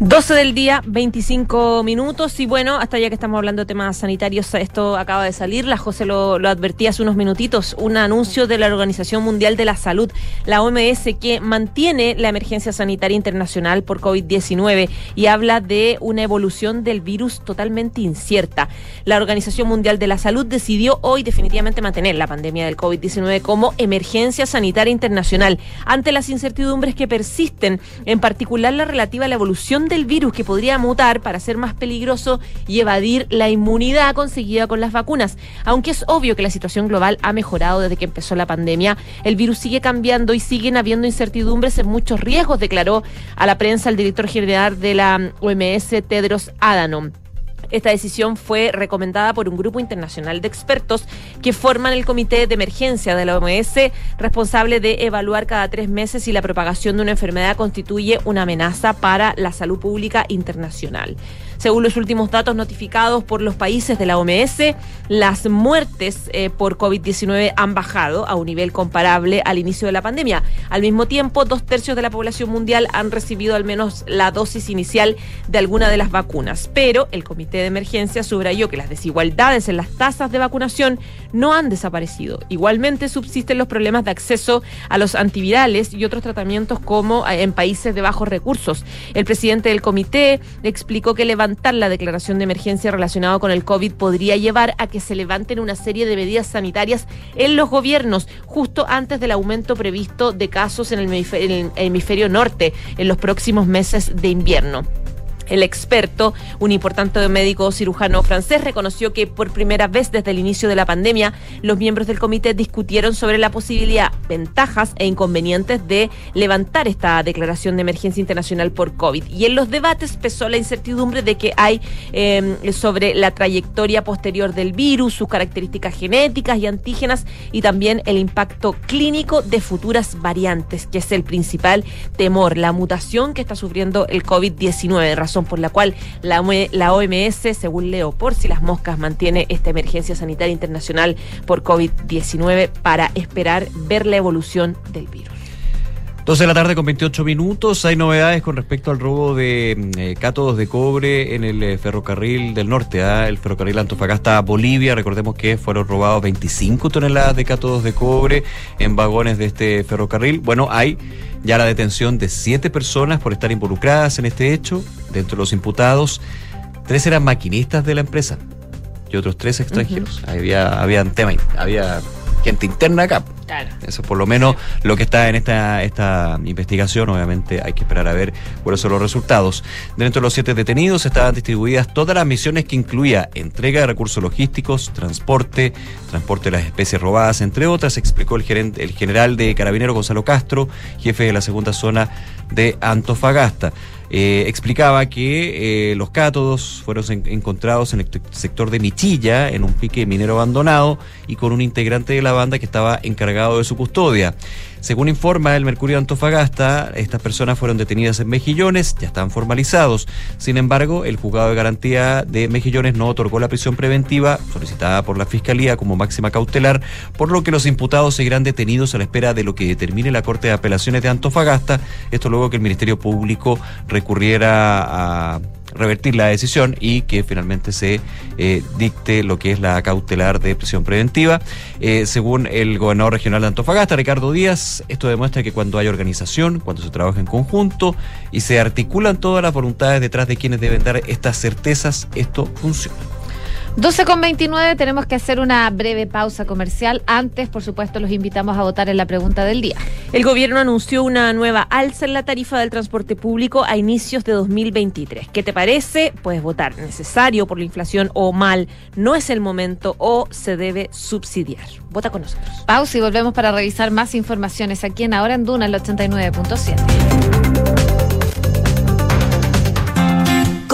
12 del día, 25 minutos. Y bueno, hasta ya que estamos hablando de temas sanitarios, esto acaba de salir. La José lo, lo, advertía hace unos minutitos. Un anuncio de la Organización Mundial de la Salud, la OMS, que mantiene la emergencia sanitaria internacional por COVID-19 y habla de una evolución del virus totalmente incierta. La Organización Mundial de la Salud decidió hoy definitivamente mantener la pandemia del COVID-19 como emergencia sanitaria internacional ante las incertidumbres que persisten, en particular la relativa a la evolución del virus que podría mutar para ser más peligroso y evadir la inmunidad conseguida con las vacunas. Aunque es obvio que la situación global ha mejorado desde que empezó la pandemia, el virus sigue cambiando y siguen habiendo incertidumbres en muchos riesgos, declaró a la prensa el director general de la OMS, Tedros Adhanom. Esta decisión fue recomendada por un grupo internacional de expertos que forman el Comité de Emergencia de la OMS, responsable de evaluar cada tres meses si la propagación de una enfermedad constituye una amenaza para la salud pública internacional. Según los últimos datos notificados por los países de la OMS, las muertes eh, por COVID-19 han bajado a un nivel comparable al inicio de la pandemia. Al mismo tiempo, dos tercios de la población mundial han recibido al menos la dosis inicial de alguna de las vacunas. Pero el Comité de Emergencia subrayó que las desigualdades en las tasas de vacunación no han desaparecido. Igualmente subsisten los problemas de acceso a los antivirales y otros tratamientos como eh, en países de bajos recursos. El presidente del comité explicó que la declaración de emergencia relacionada con el COVID podría llevar a que se levanten una serie de medidas sanitarias en los gobiernos justo antes del aumento previsto de casos en el hemisferio norte en los próximos meses de invierno. El experto, un importante médico cirujano francés, reconoció que por primera vez desde el inicio de la pandemia, los miembros del comité discutieron sobre la posibilidad, ventajas e inconvenientes de levantar esta declaración de emergencia internacional por COVID. Y en los debates pesó la incertidumbre de que hay eh, sobre la trayectoria posterior del virus, sus características genéticas y antígenas y también el impacto clínico de futuras variantes, que es el principal temor, la mutación que está sufriendo el COVID-19 razón por la cual la, OMS, según Leo por si las moscas, mantiene esta emergencia sanitaria internacional por COVID-19 para esperar ver la evolución del virus. 12 de la tarde con 28 minutos. Hay novedades con respecto al robo de eh, cátodos de cobre en el eh, ferrocarril del norte, ¿eh? el ferrocarril Antofagasta-Bolivia. Recordemos que fueron robados 25 toneladas de cátodos de cobre en vagones de este ferrocarril. Bueno, hay ya la detención de siete personas por estar involucradas en este hecho. Dentro de los imputados, tres eran maquinistas de la empresa y otros tres extranjeros. Había, había tema, había gente interna acá. Eso es por lo menos lo que está en esta, esta investigación. Obviamente hay que esperar a ver cuáles son los resultados. Dentro de los siete detenidos estaban distribuidas todas las misiones que incluía entrega de recursos logísticos, transporte, transporte de las especies robadas, entre otras, explicó el, gerente, el general de Carabinero Gonzalo Castro, jefe de la segunda zona de Antofagasta. Eh, explicaba que eh, los cátodos fueron encontrados en el sector de Michilla, en un pique minero abandonado, y con un integrante de la banda que estaba encargado encargado de su custodia. Según informa el Mercurio de Antofagasta, estas personas fueron detenidas en Mejillones, ya están formalizados. Sin embargo, el juzgado de garantía de Mejillones no otorgó la prisión preventiva solicitada por la Fiscalía como máxima cautelar, por lo que los imputados seguirán detenidos a la espera de lo que determine la Corte de Apelaciones de Antofagasta. Esto luego que el Ministerio Público recurriera a revertir la decisión y que finalmente se eh, dicte lo que es la cautelar de prisión preventiva. Eh, según el gobernador regional de Antofagasta, Ricardo Díaz, esto demuestra que cuando hay organización, cuando se trabaja en conjunto y se articulan todas las voluntades detrás de quienes deben dar estas certezas, esto funciona. 12 con 29, tenemos que hacer una breve pausa comercial. Antes, por supuesto, los invitamos a votar en la pregunta del día. El gobierno anunció una nueva alza en la tarifa del transporte público a inicios de 2023. ¿Qué te parece? Puedes votar necesario por la inflación o mal, no es el momento o se debe subsidiar. Vota con nosotros. Pausa y volvemos para revisar más informaciones aquí en Ahora en Duna, el 89.7.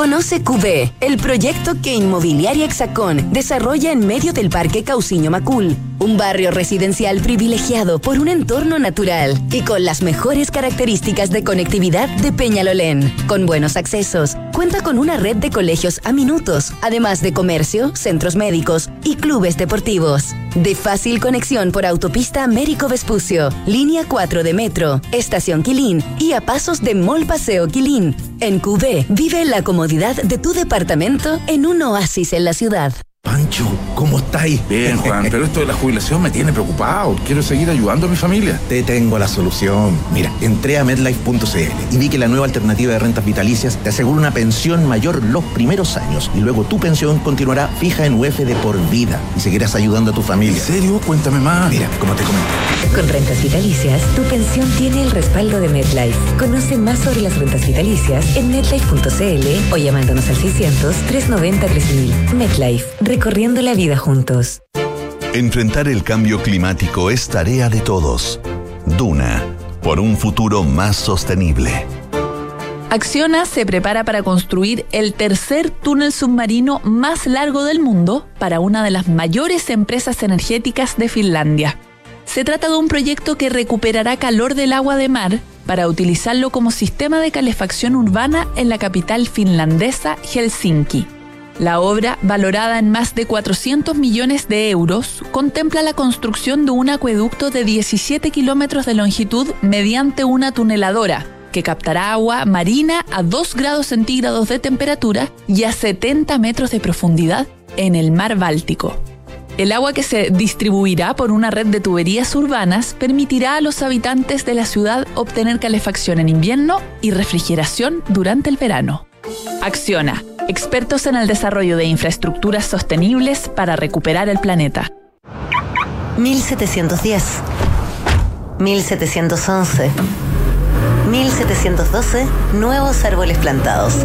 Conoce QB, el proyecto que Inmobiliaria Hexacón desarrolla en medio del Parque Cauciño Macul, un barrio residencial privilegiado por un entorno natural y con las mejores características de conectividad de Peñalolén. Con buenos accesos, cuenta con una red de colegios a minutos, además de comercio, centros médicos y clubes deportivos. De fácil conexión por autopista Américo Vespucio, línea 4 de metro, estación Quilín y a pasos de Mall Paseo Quilín. En QB, vive la comodidad de tu departamento en un oasis en la ciudad. Pancho, ¿cómo estáis? Bien, Juan, pero esto de la jubilación me tiene preocupado. Quiero seguir ayudando a mi familia. Te tengo la solución. Mira, entré a medlife.cl y vi que la nueva alternativa de rentas vitalicias te asegura una pensión mayor los primeros años y luego tu pensión continuará fija en UF de por vida y seguirás ayudando a tu familia. ¿En serio? Cuéntame más. Mira, como te comento. Con rentas vitalicias, tu pensión tiene el respaldo de MedLife. Conoce más sobre las rentas vitalicias en medlife.cl o llamándonos al 600 390 3000. MedLife recorriendo la vida juntos. Enfrentar el cambio climático es tarea de todos. Duna, por un futuro más sostenible. Acciona se prepara para construir el tercer túnel submarino más largo del mundo para una de las mayores empresas energéticas de Finlandia. Se trata de un proyecto que recuperará calor del agua de mar para utilizarlo como sistema de calefacción urbana en la capital finlandesa Helsinki. La obra, valorada en más de 400 millones de euros, contempla la construcción de un acueducto de 17 kilómetros de longitud mediante una tuneladora, que captará agua marina a 2 grados centígrados de temperatura y a 70 metros de profundidad en el mar Báltico. El agua que se distribuirá por una red de tuberías urbanas permitirá a los habitantes de la ciudad obtener calefacción en invierno y refrigeración durante el verano. Acciona, expertos en el desarrollo de infraestructuras sostenibles para recuperar el planeta. 1710. 1711. 1712. Nuevos árboles plantados.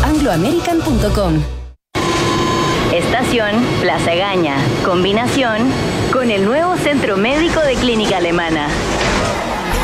chile.angloamerican.com. Estación Plaza Gaña. Combinación con el nuevo Centro Médico de Clínica Alemana.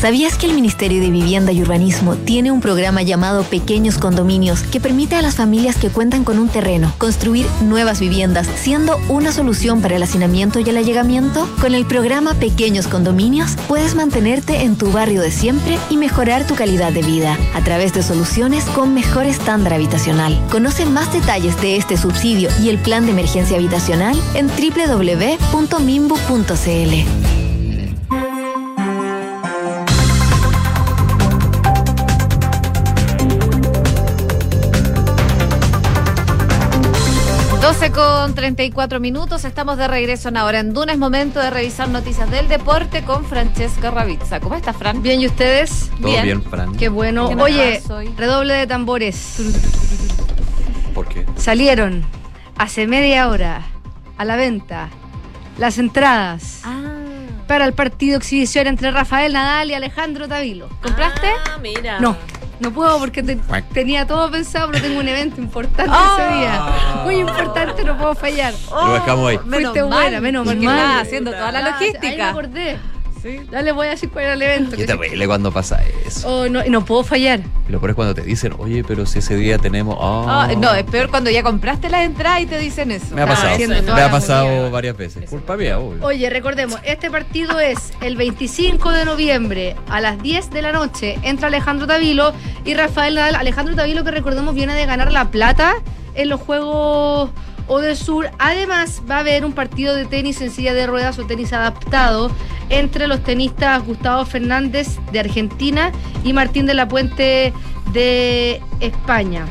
¿Sabías que el Ministerio de Vivienda y Urbanismo tiene un programa llamado Pequeños Condominios que permite a las familias que cuentan con un terreno construir nuevas viviendas, siendo una solución para el hacinamiento y el allegamiento? Con el programa Pequeños Condominios puedes mantenerte en tu barrio de siempre y mejorar tu calidad de vida a través de soluciones con mejor estándar habitacional. Conoce más detalles de este subsidio y el plan de emergencia habitacional en www.mimbu.cl. 12 con 34 minutos, estamos de regreso en ahora en Duna. Es momento de revisar noticias del deporte con Francesca Ravizza. ¿Cómo estás, Fran? Bien, ¿y ustedes? Todo bien, Fran. Qué bueno. ¿Qué me Oye, redoble de tambores. ¿Por qué? Salieron hace media hora a la venta las entradas para el partido exhibición entre Rafael Nadal y Alejandro Tavilo. ¿Compraste? Ah, mira. No. No puedo porque te- tenía todo pensado, pero tengo un evento importante Oh. ese día. Muy importante, no puedo fallar. Lo dejamos ahí. Menos Fuiste mal, buena, menos mal. estaba haciendo toda la Ah, Ahí me logística. Acordé. Ya les voy a decir cuál era el evento. Qué terrible cuando pasa eso. Oh, no, y no puedo fallar. Y lo peor es cuando te dicen, oye, pero si ese día tenemos. ah". Ah, no, es peor cuando ya compraste las entradas y te dicen eso. Me ha pasado. haciendo Me ha pasado varias veces. Culpa mía, obvio. Oye, recordemos, este partido es el 25 de noviembre a las 10 de la noche. Entra Alejandro Tavilo y Rafael Nadal. Alejandro Tavilo, que recordemos, viene de ganar la plata en los Juegos O del Sur. Además, va a haber un partido de tenis en silla de ruedas o tenis adaptado entre los tenistas Gustavo Fernández de Argentina y Martín de la Puente de España.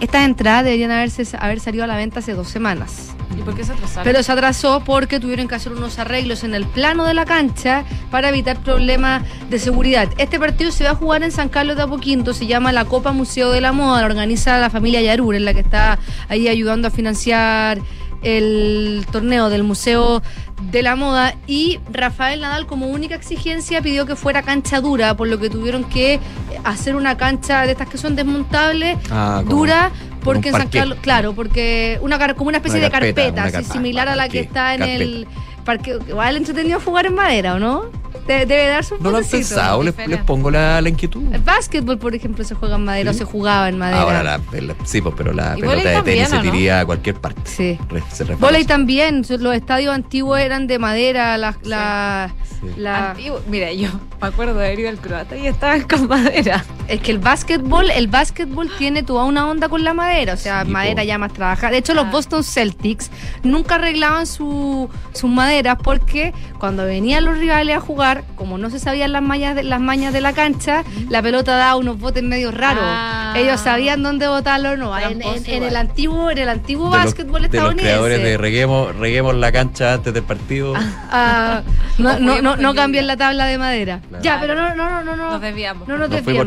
Estas entradas deberían haberse, haber salido a la venta hace dos semanas. ¿Y por qué se atrasaron? Pero se atrasó porque tuvieron que hacer unos arreglos en el plano de la cancha para evitar problemas de seguridad. Este partido se va a jugar en San Carlos de Apoquinto, se llama la Copa Museo de la Moda, la organiza la familia Yarur, en la que está ahí ayudando a financiar el torneo del Museo de la Moda y Rafael Nadal como única exigencia pidió que fuera cancha dura, por lo que tuvieron que hacer una cancha de estas que son desmontables, Ah, dura, porque en San. Carlos, claro, porque una como una especie Una de carpeta, así, similar a la que está en el parque. Igual entretenido jugar en madera, ¿o no? De- debe dar su No lo han pensado, les, les pongo la, la inquietud. El básquetbol, por ejemplo, se juega en madera, o se jugaba en madera. Ahora la, la- sí, pues, pero la ¿Y pelota de tenis se tiría a cualquier parte. Sí. Re- se. Voley también, los estadios antiguos eran de madera, las la, la- Antiguo. Mira, yo me acuerdo de haber ido al croata y estaban con madera. Es que el básquetbol, el básquetbol tiene toda una onda con la madera, o sea, madera ya más trabajada. De hecho, Ah. los Boston Celtics nunca arreglaban su, sus maderas porque cuando venían los rivales a jugar, como no se sabían las mañas de, las mañas de la cancha, la pelota daba unos botes medio raros. Ah. Ellos sabían dónde botarlo, no. En, en- en el antiguo, en el antiguo de los, básquetbol de los estadounidense. creadores de reguemos, reguemos la cancha antes del partido. Ah, no, no, no, no en cambien la tabla de madera. Claro. Ya, pero no, no, no, no, no. Nos desviamos. No nos Nos fuimos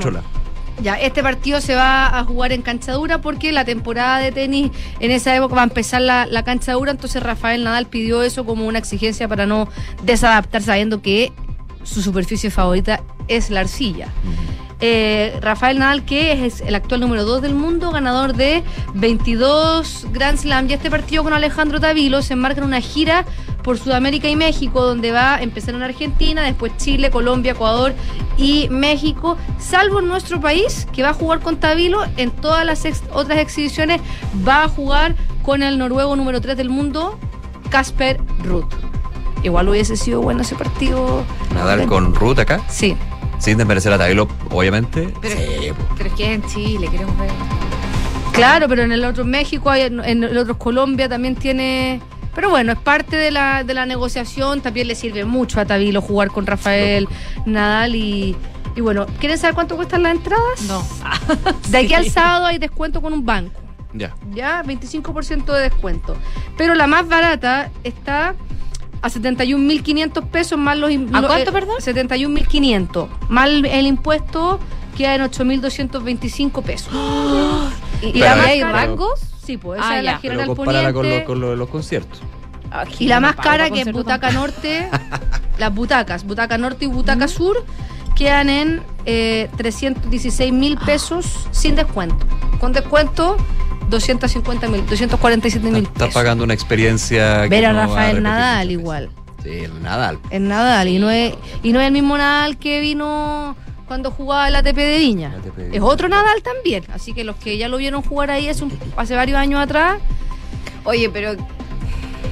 Ya, este partido se va a jugar en cancha dura porque la temporada de tenis en esa época va a empezar la, la cancha dura, entonces Rafael Nadal pidió eso como una exigencia para no desadaptar sabiendo que su superficie favorita es la arcilla. Eh, Rafael Nadal, que es el actual número 2 del mundo, ganador de 22 Grand Slam. Y este partido con Alejandro Tavilo se enmarca en una gira por Sudamérica y México, donde va a empezar en Argentina, después Chile, Colombia, Ecuador y México, salvo en nuestro país, que va a jugar con Tavilo. En todas las ex- otras exhibiciones va a jugar con el noruego número 3 del mundo, Casper Ruth. Igual hubiese sido bueno ese partido. Nadal con Ruth acá. Sí. Sin desmerecer a Tavilo, obviamente. Pero, Sí, pero es que es en Chile, queremos ver. Claro, pero en el otro México, hay- en el otro Colombia también tiene. Pero bueno, es parte de la, de la negociación. También le sirve mucho a Tavilo jugar con Rafael Nadal y. Y bueno, ¿quieren saber cuánto cuestan las entradas? No. De aquí al sábado hay descuento con un banco. Ya. Ya, 25% de descuento. Pero la más barata está a 71.500 pesos más los... ¿A lo- cuánto, eh, perdón? 71.500. Más el, impuesto queda en 8.225 pesos. y, y Pero la a más ver, hay pero- rangos? Sí, pues esa Ah, es la. Pero General compárala con, Poniente. lo- con lo de los conciertos. Y la más cara que es Butaca Norte, las butacas, Butaca Norte y Butaca Sur, quedan en eh, 316 mil pesos sin descuento. Con descuento, 250 mil, 247 mil Estás pesos. pagando una experiencia. que Ver a no va Rafael Nadal igual. Sí, el Nadal. Es Nadal. Y no es, y no es el mismo Nadal que vino cuando jugaba el ATP de Viña. ATP de Es otro Nadal también. Así que los que ya lo vieron jugar ahí hace, un- hace varios años atrás. Oye, pero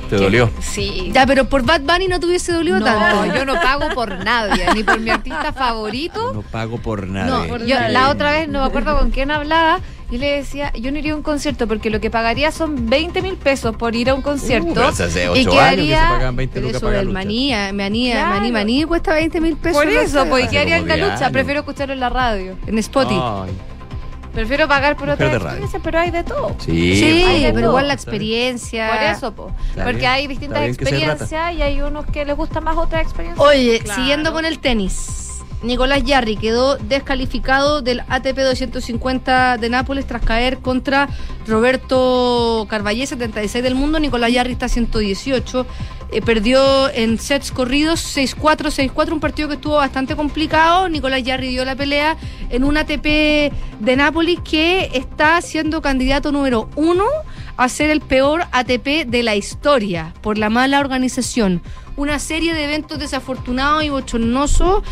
¿Te dolió? sí. Ya, pero por Bad Bunny no te hubiese dolido No, tanto. yo no pago por nadie, ni por mi artista favorito. No pago por nada. No, por yo nadie. la otra vez no me acuerdo con quién hablaba y le decía, yo no iría a un concierto porque lo que pagaría son 20 mil pesos por ir a un concierto. Uh, hace hace y ocho años que se quedaría... pagan 20 Pero lucas eso del manía, manía, Claro. maní, maní cuesta 20 mil pesos. Por eso, pues quedaría en la 10 lucha. Prefiero escucharlo en la radio. En Spotify. Ay, Prefiero pagar por otra Mujer experiencia, pero hay de todo. sí. Sí, hay de pero todo. igual la experiencia. Por eso, po. Porque bien, hay distintas experiencias y hay unos que les gusta más otra experiencia. Oye, Claro. siguiendo con el tenis. Nicolás Yarri quedó descalificado del ATP 250 de Nápoles tras caer contra Roberto Carballé, 76 del mundo. Nicolás Yarri está 118. Eh, perdió en sets corridos 6-4, 6-4, un partido que estuvo bastante complicado. Nicolás Yarri dio la pelea en un ATP de Nápoles que está siendo candidato número uno a ser el peor ATP de la historia por la mala organización. Una serie de eventos desafortunados y bochornosos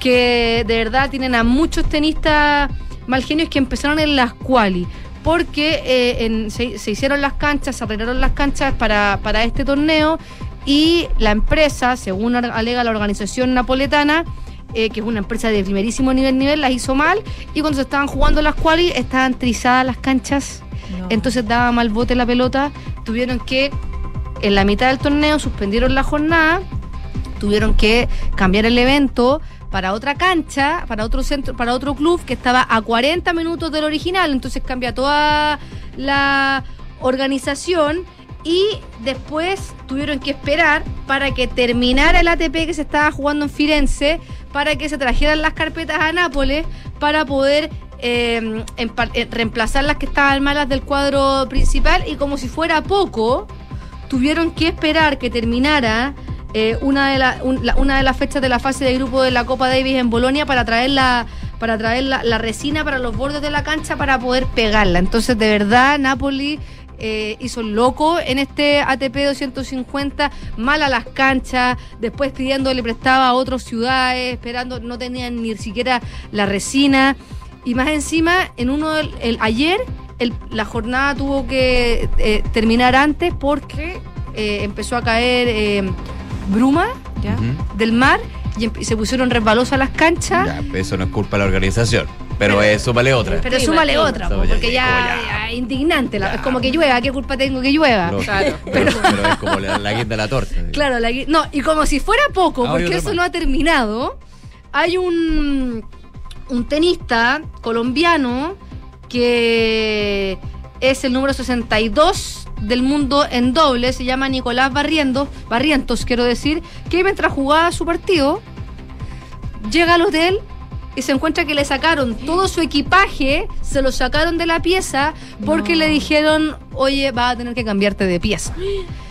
que de verdad tienen a muchos tenistas mal genios que empezaron en las quali. Porque eh, en- se, se hicieron las canchas, se arreglaron las canchas para, para este torneo y la empresa, según alega la organización napoletana, eh, que es una empresa de primerísimo nivel, nivel, las hizo mal y cuando se estaban jugando las quali estaban trizadas las canchas No. entonces daba mal bote la pelota, tuvieron que, en la mitad del torneo, suspendieron la jornada, tuvieron que cambiar el evento para otra cancha, para otro centro, para otro club que estaba a 40 minutos del original, entonces cambia toda la organización y después tuvieron que esperar para que terminara el ATP que se estaba jugando en Firenze, para que se trajeran las carpetas a Nápoles, para poder eh, eh, reemplazar las que estaban malas del cuadro principal. Y como si fuera poco, tuvieron que esperar que terminara eh, una, de las fechas de la fase de grupo de la Copa Davis en Bolonia para traer la para traer la, resina para los bordes de la cancha para poder pegarla. Entonces, de verdad, Napoli eh, hizo loco en este ATP 250, mal a las canchas, después pidiéndole prestaba a otras ciudades, esperando, no tenían ni siquiera la resina. Y más encima, en uno el, ayer, el- la jornada tuvo que eh, terminar antes porque eh, empezó a caer bruma del mar y, y se pusieron resbalosas las canchas. Ya, eso no es culpa de la organización. Pero, eso vale otra. Pero Sí, súmale otra, Eso po, ya porque es ya, ya. ya, indignante. la- Ya. es como que llueva, ¿qué culpa tengo que llueva? Claro. pero, pero es como la, la guinda de la torta. Claro, la no, y como si fuera poco, Ah, porque otra eso más. no ha terminado, hay un, un tenista colombiano que es el número 62 del mundo en doble, se llama Nicolás Barrientos, Barrientos, quiero decir, que mientras jugaba su partido, llega al hotel y se encuentra que le sacaron todo su equipaje, se lo sacaron de la pieza porque le dijeron, oye, vas a tener que cambiarte de pieza.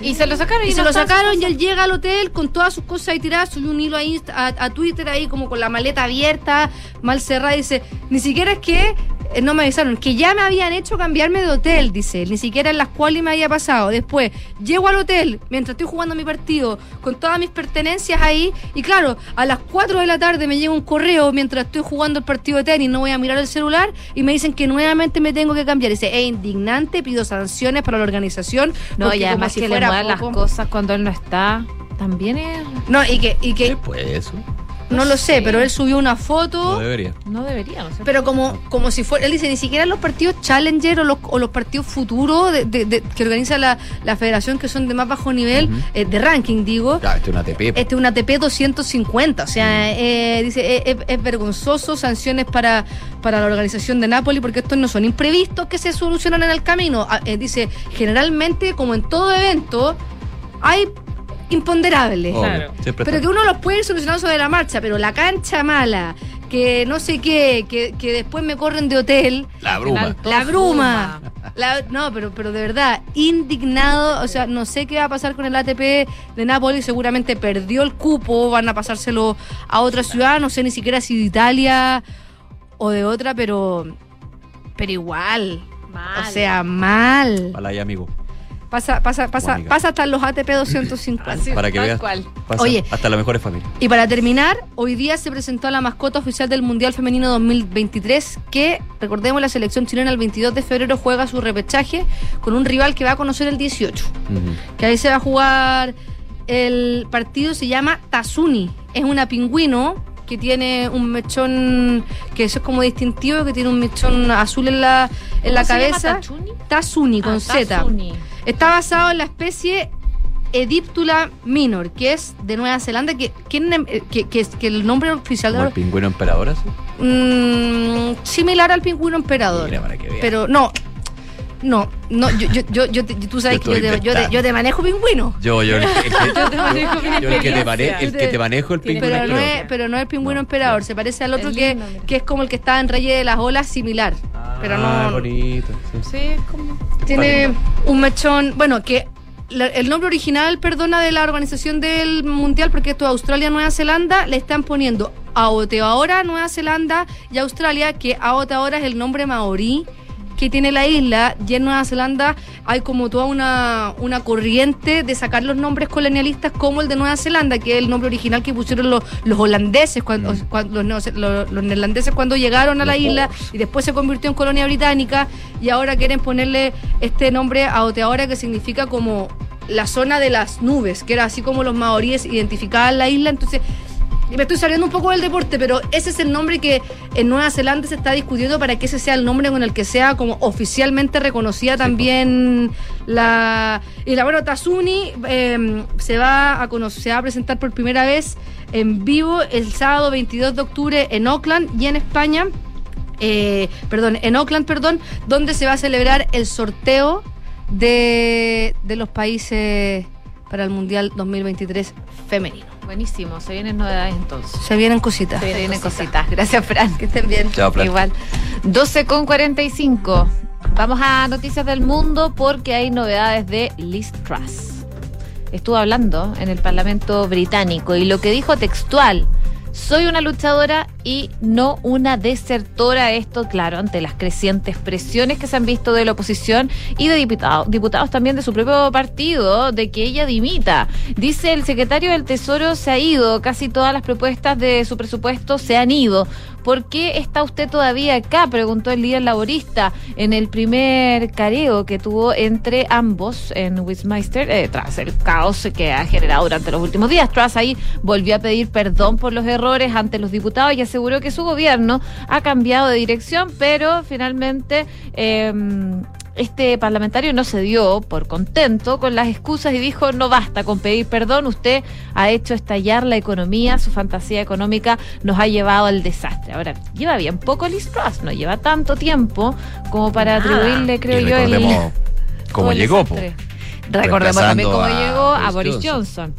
Y se lo sacaron Y y, se lo sacaron y él llega al hotel con todas sus cosas ahí tiradas, subió un hilo a, Insta- a, a Twitter ahí como con la maleta abierta, mal cerrada, y dice, ni siquiera es que no me avisaron, que ya me habían hecho cambiarme de hotel, dice, él, ni siquiera en las cuales me había pasado. Después, llego al hotel mientras estoy jugando mi partido, con todas mis pertenencias ahí, y claro, a las 4 de la tarde me llega un correo mientras estoy jugando el partido de tenis, no voy a mirar el celular, y me dicen que nuevamente me tengo que cambiar. Dice, es indignante, pido sanciones para la organización. No, y además si que le fuera muevan las cosas cuando él no está. También es. No, y que, y que ¿Qué pues eso? No lo sé, sé. pero él subió una No foto, debería. No debería, no sé. pero como, como si fuera, él dice, ni siquiera los partidos Challenger o los, o los partidos futuros de- de- de- que organiza la, la federación que son de más bajo nivel, eh, de ranking, digo. Ya, este es una ATP. Este es una ATP 250, o sea, eh, dice, eh, es, es vergonzoso, sanciones para, para la organización de Napoli, porque estos no son imprevistos que se solucionan en el camino. Ah, eh, dice, generalmente, como en todo evento, hay imponderables. Obvio, Claro. siempre Pero que uno los puede ir solucionando sobre la marcha, pero la cancha mala, que no sé qué, que, que después me corren de hotel, La bruma. la bruma. La- no, pero, pero de verdad, indignado, o sea, no sé qué va a pasar con el ATP de Nápoles, seguramente perdió el cupo, van a pasárselo a otra ciudad, no sé ni siquiera si de Italia o de otra, pero pero igual, Mal. o sea, mal. Para allá, amigo. Pasa, pasa, pasa, Mónica. pasa hasta los ATP 250. Para que veas. cual. pasa Oye. Hasta las mejores familias. Y para terminar, hoy día se presentó la mascota oficial del Mundial Femenino 2023, que, recordemos, la selección chilena el 22 de febrero juega su repechaje con un rival que va a conocer el 18. Que ahí se va a jugar el partido, se llama Tazuni. Es una pingüino que tiene un mechón, que eso es como distintivo, que tiene un mechón azul en la, en la ¿Cómo se llama, cabeza. Tachuni? Tazuni, con Ah, Z. Tazuni. Está basado en la especie Ediptula minor, que es de Nueva Zelanda, que, ¿quién em- eh, que, que, que el nombre oficial Como el de, pingüino emperador, así. Mm, similar al pingüino emperador. Mira, para que. Pero no, no, no, yo, yo, yo, yo te- tú sabes Yo que te, yo, te, yo te manejo pingüino. Yo, yo, el, el que, Yo te manejo yo el que te, experiencia. mane- el que te manejo el pingüino Pero no, emperador. es, pero no es el pingüino emperador, se parece al otro que, lindo, que es como el que está en Reyes de las Olas, similar. pero Ah, no. bonito. sí. Sí, es como. Tiene un mechón, bueno, que la- el nombre original, perdona, de la organización del mundial, porque esto es Australia, Nueva Zelanda, le están poniendo Aotearoa, Nueva Zelanda y Australia, que Aotearoa es el nombre maorí que tiene la isla y en Nueva Zelanda hay como toda una, una corriente de sacar los nombres colonialistas como el de Nueva Zelanda, que es el nombre original que pusieron los, los holandeses, cuando, cuando- los, neo- los- los neerlandeses cuando llegaron a la isla y después se convirtió en colonia británica y ahora quieren ponerle este nombre a Oteahora que significa como la zona de las nubes, que era así como los maoríes identificaban la isla, entonces me estoy saliendo un poco del deporte, pero ese es el nombre que en Nueva Zelanda se está discutiendo para que ese sea el nombre con el que sea como oficialmente reconocida también la... Y la bueno, Tazuni eh, se, va a conocer, se va a presentar por primera vez en vivo el sábado 22 de octubre en Auckland y en España, eh, perdón, en Auckland, perdón, donde se va a celebrar el sorteo de, de los países para el Mundial 2023 femenino. Buenísimo, se vienen novedades entonces. Se vienen cositas. Se vienen cositas. Gracias, Fran. Que estén bien. Chao, Fran. Igual. 12 con 45. Vamos a noticias del mundo porque hay novedades de Liz Truss. Estuvo hablando en el Parlamento británico y lo que dijo textual. Soy una luchadora y no una desertora. Esto, claro, ante las crecientes presiones que se han visto de la oposición y de diputados, diputados también de su propio partido, de que ella dimita. Dice el secretario del Tesoro se ha ido, casi todas las propuestas de su presupuesto se han ido. ¿Por qué está usted todavía acá? Preguntó el líder laborista en el primer careo que tuvo entre ambos en Westminster eh, tras el caos que ha generado durante los últimos días. Truss ahí volvió a pedir perdón por los errores ante los diputados y aseguró que su gobierno ha cambiado de dirección, pero finalmente eh, este parlamentario no se dio por contento con las excusas y dijo no basta con pedir perdón, usted ha hecho estallar la economía, su fantasía económica nos ha llevado al desastre. Ahora, lleva bien poco Liz Truss, no lleva tanto tiempo como para atribuirle, creo Y yo, el... cómo llegó, po. Recordemos también cómo a llegó a Boris Boris Johnson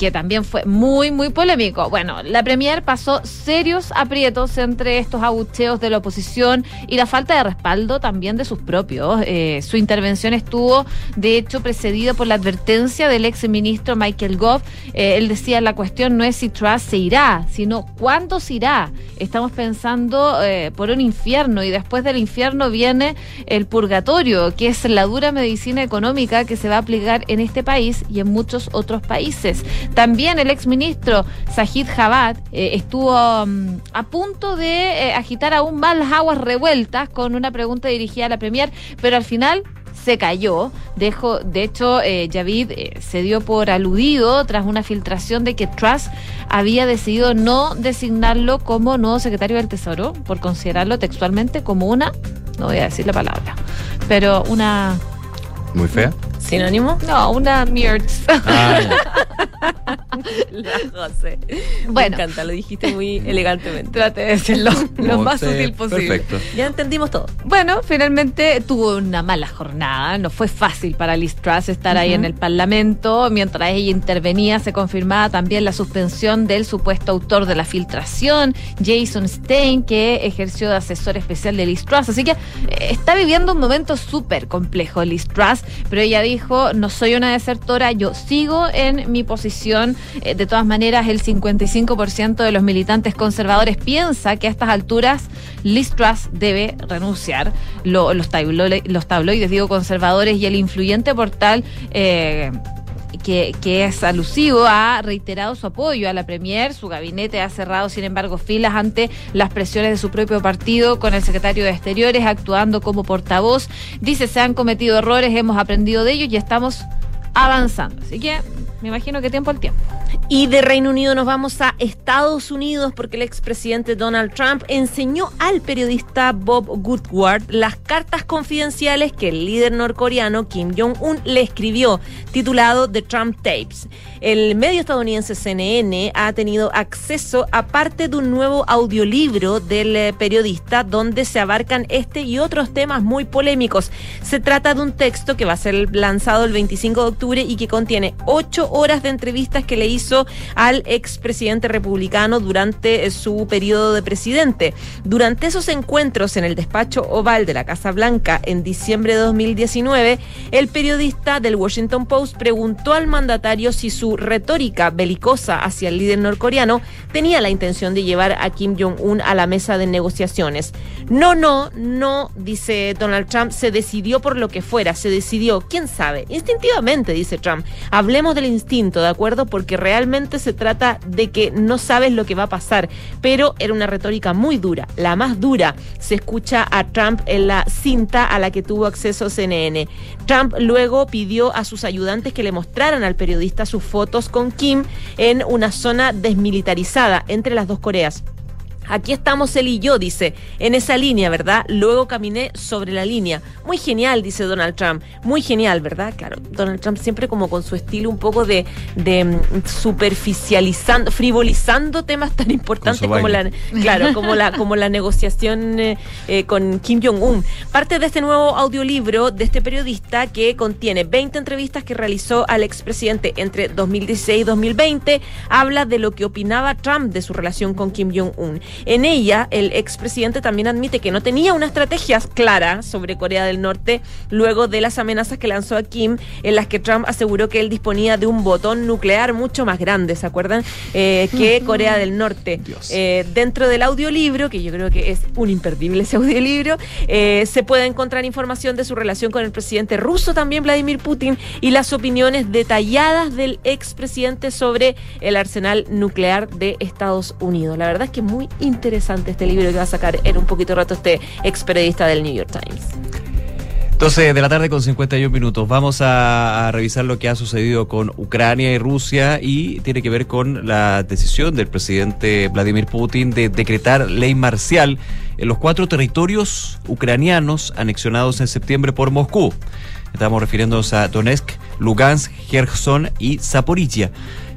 que también fue muy, muy polémico. Bueno, la Premier pasó serios aprietos entre estos abucheos de la oposición y la falta de respaldo también de sus propios. Eh, su intervención estuvo, de hecho, precedida por la advertencia del ex ministro Michael Gove. Eh, él decía, la cuestión no es si Truss se irá, sino cuándo se irá. Estamos pensando eh, por un infierno y después del infierno viene el purgatorio, que es la dura medicina económica que se va a aplicar en este país y en muchos otros países. También el exministro Sajid Javad eh, estuvo mm, a punto de eh, agitar aún más las aguas revueltas con una pregunta dirigida a la Premier, pero al final se cayó. Dejo, de hecho, eh, Javid eh, se dio por aludido tras una filtración de que Truss había decidido no designarlo como nuevo secretario del Tesoro por considerarlo textualmente como una, no voy a decir la palabra, pero una, Muy fea. ¿Sinónimo? no, una Miertz. Ah, La José. Bueno. Me encanta, lo dijiste muy elegantemente. Trate de decirlo lo más sutil posible. Perfecto. Ya entendimos todo. Bueno, finalmente tuvo una mala jornada. No fue fácil para Liz Truss estar ahí en el Parlamento. Mientras ella intervenía, se confirmaba también la suspensión del supuesto autor de la filtración, Jason Stein, que ejerció de asesor especial de Liz Truss. Así que eh, está viviendo un momento súper complejo Liz Truss, pero ella dijo, no soy una desertora, yo sigo en mi posición. Eh, de todas maneras, el 55% de los militantes conservadores piensa que a estas alturas Liz Truss debe renunciar. Lo- los, tabloides, los tabloides, digo, conservadores y el influyente portal... eh, que, es alusivo, ha reiterado su apoyo a la Premier. Su gabinete ha cerrado, sin embargo, filas ante las presiones de su propio partido, con el secretario de Exteriores actuando como portavoz. Dice, se han cometido errores, hemos aprendido de ellos y estamos avanzando. Así que me imagino que tiempo al tiempo. Y de Reino Unido nos vamos a Estados Unidos porque el expresidente Donald Trump enseñó al periodista Bob Woodward las cartas confidenciales que el líder norcoreano Kim Jong-un le escribió, titulado The Trump Tapes. El medio estadounidense CNN ha tenido acceso a parte de un nuevo audiolibro del eh, periodista donde se abarcan este y otros temas muy polémicos. Se trata de un texto que va a ser lanzado el 25 de octubre y que contiene ocho horas de entrevistas que le hizo al expresidente republicano durante eh, su periodo de presidente. Durante esos encuentros en el despacho oval de la Casa Blanca en diciembre de 2019, el periodista del Washington Post preguntó al mandatario si su retórica belicosa hacia el líder norcoreano tenía la intención de llevar a Kim Jong-un a la mesa de negociaciones. No, no, no, dice Donald Trump, se decidió por lo que fuera, se decidió, quién sabe, instintivamente, dice Trump. Hablemos del instinto, ¿de acuerdo? Porque realmente se trata de que no sabes lo que va a pasar, pero era una retórica muy dura, la más dura. Se escucha a Trump en la cinta a la que tuvo acceso CNN. Trump luego pidió a sus ayudantes que le mostraran al periodista sus fotos con Kim en una zona desmilitarizada entre las dos Coreas. Aquí estamos él y yo, dice, en esa línea, ¿verdad? Luego caminé sobre la línea. Muy genial, dice Donald Trump. Muy genial, ¿verdad? Claro, Donald Trump siempre como con su estilo un poco de, de mm, superficializando, frivolizando temas tan importantes como la, claro, como la, como la negociación eh, eh, con Kim Jong-un. Parte de este nuevo audiolibro de este periodista que contiene 20 entrevistas que realizó al expresidente entre 2016 y 2020, habla de lo que opinaba Trump de su relación con Kim Jong-un. En ella, el expresidente también admite que no tenía una estrategia clara sobre Corea del Norte luego de las amenazas que lanzó a Kim, en las que Trump aseguró que él disponía de un botón nuclear mucho más grande, ¿se acuerdan? Eh, que Corea del Norte. Eh, dentro del audiolibro, que yo creo que es un imperdible ese audiolibro, eh, se puede encontrar información de su relación con el presidente ruso también, Vladimir Putin, y las opiniones detalladas del expresidente sobre el arsenal nuclear de Estados Unidos. La verdad es que es muy interesante este libro que va a sacar en un poquito rato este ex periodista del New York Times. 12 de la tarde con 51 minutos. Vamos a, revisar lo que ha sucedido con Ucrania y Rusia y tiene que ver con la decisión del presidente Vladimir Putin de decretar ley marcial en los cuatro territorios ucranianos anexionados en septiembre por Moscú. Estamos refiriéndonos a Donetsk, Lugansk, Kherson y Zaporizhia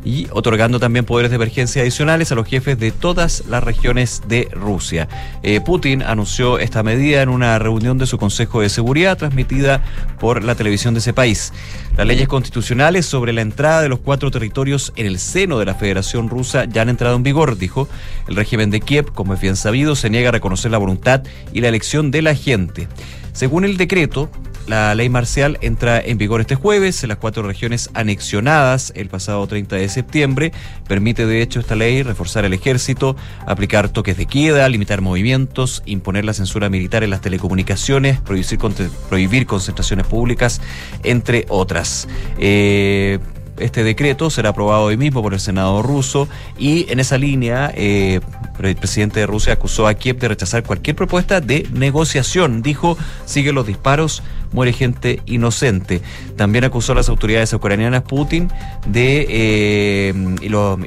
y otorgando también poderes de emergencia adicionales a los jefes de todas las regiones de Rusia. Eh, Putin anunció esta medida en una reunión de su Consejo de Seguridad transmitida por la televisión de ese país. Las leyes constitucionales sobre la entrada de los cuatro territorios en el seno de la Federación Rusa ya han entrado en vigor, dijo. El régimen de Kiev, como es bien sabido, se niega a reconocer la voluntad y la elección de la gente. Según el decreto, la ley marcial entra en vigor este jueves en las cuatro regiones anexionadas el pasado 30 de septiembre. Permite de hecho esta ley reforzar el ejército, aplicar toques de queda, limitar movimientos, imponer la censura militar en las telecomunicaciones, prohibir, concentraciones públicas, entre otras. Eh, este decreto será aprobado hoy mismo por el Senado ruso y en esa línea eh, el presidente de Rusia acusó a Kiev de rechazar cualquier propuesta de negociación. Dijo, sigue los disparos, muere gente inocente. También acusó a las autoridades ucranianas Putin de... eh, y lo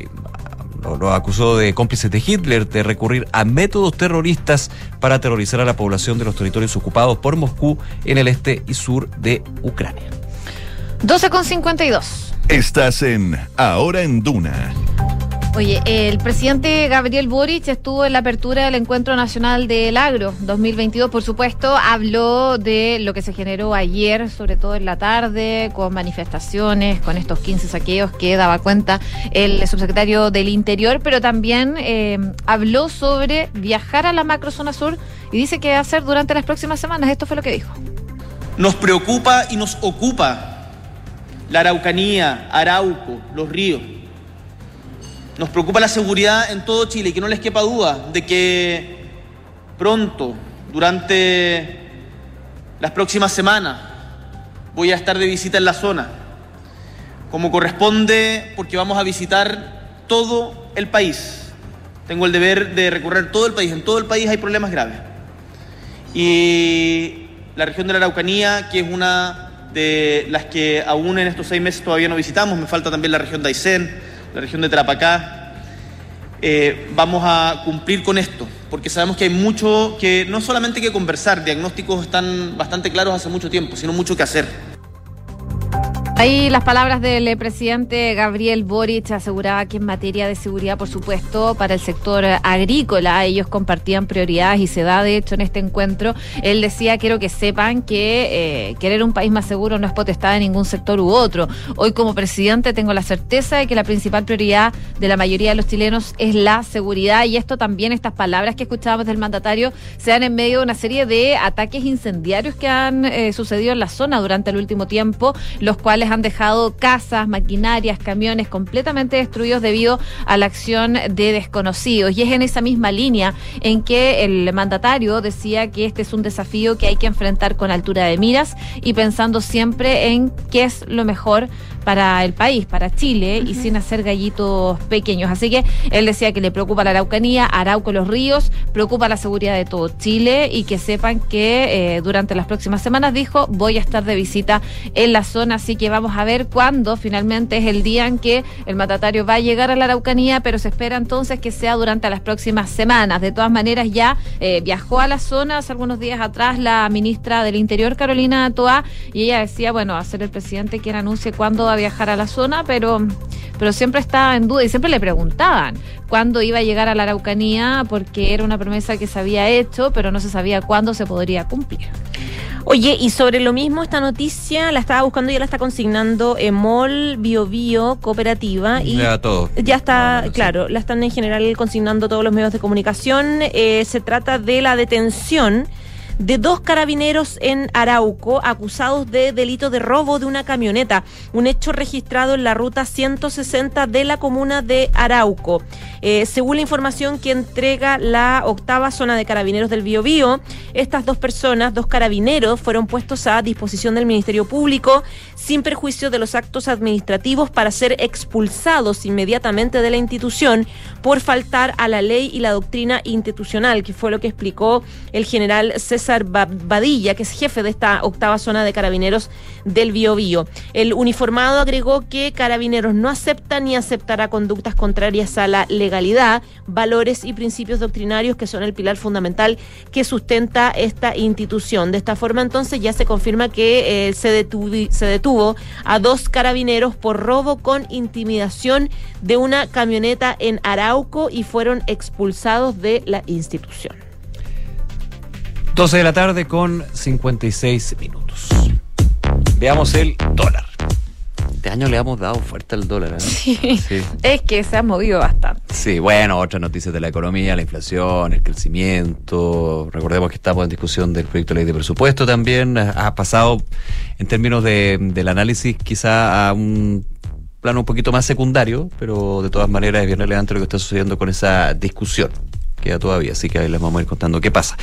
acusó de cómplices de Hitler, de recurrir a métodos terroristas para aterrorizar a la población de los territorios ocupados por Moscú en el este y sur de Ucrania. 12 con 52. Estás en Ahora en Duna. Oye, el presidente Gabriel Boric estuvo en la apertura del Encuentro Nacional del Agro 2022, por supuesto, habló de lo que se generó ayer, sobre todo en la tarde, con manifestaciones, con estos 15 saqueos que daba cuenta el subsecretario del Interior, pero también eh, habló sobre viajar a la macrozona sur y dice que va a hacer durante las próximas semanas. Esto fue lo que dijo. Nos preocupa y nos ocupa la Araucanía, Arauco, los ríos. Nos preocupa la seguridad en todo Chile y que no les quepa duda de que pronto, durante las próximas semanas, voy a estar de visita en la zona, como corresponde porque vamos a visitar todo el país. Tengo el deber de recorrer todo el país. En todo el país hay problemas graves. Y la región de la Araucanía, que es una de las que aún en estos seis meses todavía no visitamos, me falta también la región de Aysén, la región de Tarapacá, eh, vamos a cumplir con esto, porque sabemos que hay mucho que no solamente que conversar, diagnósticos están bastante claros hace mucho tiempo, sino mucho que hacer. Ahí las palabras del eh, presidente Gabriel Boric aseguraba que en materia de seguridad, por supuesto, para el sector agrícola, ellos compartían prioridades y se da, de hecho, en este encuentro. Él decía, quiero que sepan que eh, querer un país más seguro no es potestad de ningún sector u otro. Hoy como presidente tengo la certeza de que la principal prioridad de la mayoría de los chilenos es la seguridad y esto también, estas palabras que escuchábamos del mandatario, se dan en medio de una serie de ataques incendiarios que han eh, sucedido en la zona durante el último tiempo, los cuales han dejado casas, maquinarias, camiones completamente destruidos debido a la acción de desconocidos. Y es en esa misma línea en que el mandatario decía que este es un desafío que hay que enfrentar con altura de miras y pensando siempre en qué es lo mejor para el país, para Chile, y sin hacer gallitos pequeños. Así que él decía que le preocupa la Araucanía, Arauco, los ríos, preocupa la seguridad de todo Chile y que sepan que eh, durante las próximas semanas, dijo, voy a estar de visita en la zona, así que vamos a ver cuándo finalmente es el día en que el mandatario va a llegar a la Araucanía, pero se espera entonces que sea durante las próximas semanas. De todas maneras, ya eh, viajó a la zona hace algunos días atrás la ministra del Interior, Carolina Toa, y ella decía, bueno, va a ser el presidente quien anuncie cuándo va a viajar a la zona, pero, pero siempre estaba en duda y siempre le preguntaban cuándo iba a llegar a la Araucanía, porque era una promesa que se había hecho, pero no se sabía cuándo se podría cumplir. Oye, y sobre lo mismo, esta noticia la estaba buscando y ya la está consignando Emol Bio Bio Cooperativa. Y Ya todo. Ya está, claro, la están en general consignando todos los medios de comunicación. Eh, se trata de la detención de dos carabineros en Arauco acusados de delito de robo de una camioneta, un hecho registrado en la ruta 160 de la comuna de Arauco. Eh, según la información que entrega la octava zona de carabineros del Biobío, estas dos personas, dos carabineros, fueron puestos a disposición del Ministerio Público sin perjuicio de los actos administrativos para ser expulsados inmediatamente de la institución por faltar a la ley y la doctrina institucional, que fue lo que explicó el general César Ba- Badilla, que es jefe de esta octava zona de carabineros del Biobío. El uniformado agregó que Carabineros no acepta ni aceptará conductas contrarias a la legalidad, valores y principios doctrinarios que son el pilar fundamental que sustenta esta institución. De esta forma, entonces, ya se confirma que eh, se detuvo a dos carabineros por robo con intimidación de una camioneta en Arauco y fueron expulsados de la institución. 12 de la tarde con 56 minutos. Veamos el dólar. Este año le hemos dado fuerte al dólar. ¿eh? Sí. Sí. Es que se ha movido bastante. Sí, bueno, otras noticias de la economía, la inflación, el crecimiento. Recordemos que estamos en discusión del proyecto de ley de presupuesto también. Ha pasado, en términos de, del análisis, quizá a un plano un poquito más secundario, pero de todas maneras es bien relevante lo que está sucediendo con esa discusión. Queda todavía, así que ahí les vamos a ir contando qué pasa.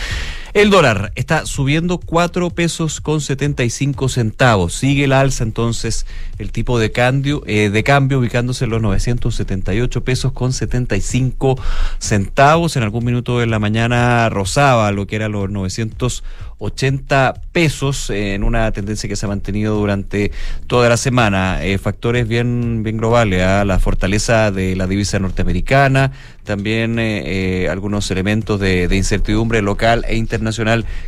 El dólar está subiendo 4 pesos con 75 centavos. Sigue la alza entonces el tipo de cambio, eh, de cambio ubicándose en los 978 pesos con 75 centavos. En algún minuto de la mañana rozaba lo que era los 980 pesos eh, en una tendencia que se ha mantenido durante toda la semana. Eh, factores bien, bien globales, ¿ah? la fortaleza de la divisa norteamericana, también algunos elementos de, de incertidumbre local e internacional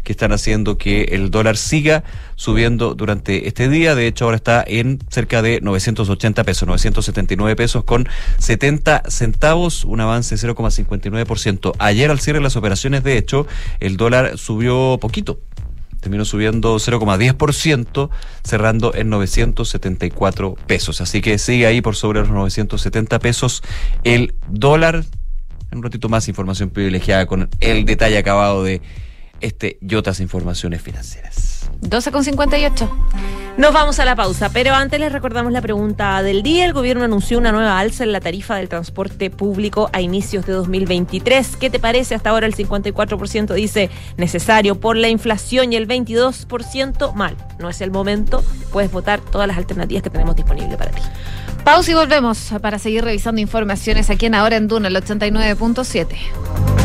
que están haciendo que el dólar siga subiendo durante este día. De hecho, ahora está en cerca de 980 pesos, 979 pesos con 70 centavos, un avance de 0,59%. Ayer al cierre de las operaciones, de hecho, el dólar subió poquito. Terminó subiendo 0,10%, cerrando en 974 pesos. Así que sigue ahí por sobre los 970 pesos el dólar. En un ratito más información privilegiada con el detalle acabado de este y otras informaciones financieras. 12 con 58. Nos vamos a la pausa, pero antes les recordamos la pregunta del día. El gobierno anunció una nueva alza en la tarifa del transporte público a inicios de 2023. ¿Qué te parece? Hasta ahora el 54% dice necesario por la inflación y el 22% mal. No es el momento. Puedes votar todas las alternativas que tenemos disponibles para ti. Pausa y volvemos para seguir revisando informaciones aquí en Ahora en Duna, el 89.7.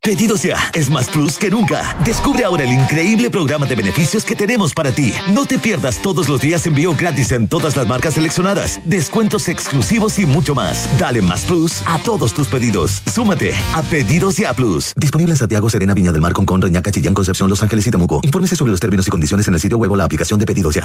Pedidos ya es más plus que nunca. Descubre ahora el increíble programa de beneficios que tenemos para ti. No te pierdas todos los días envío gratis en todas las marcas seleccionadas, descuentos exclusivos y mucho más. Dale más plus a todos tus pedidos. Súmate a Pedidos ya Plus. Disponible en Santiago, Serena, Viña del Mar, Concón, Reñaca, Chillán, Concepción, Los Ángeles y Temuco. Infórmese sobre los términos y condiciones en el sitio web o la aplicación de Pedidos ya.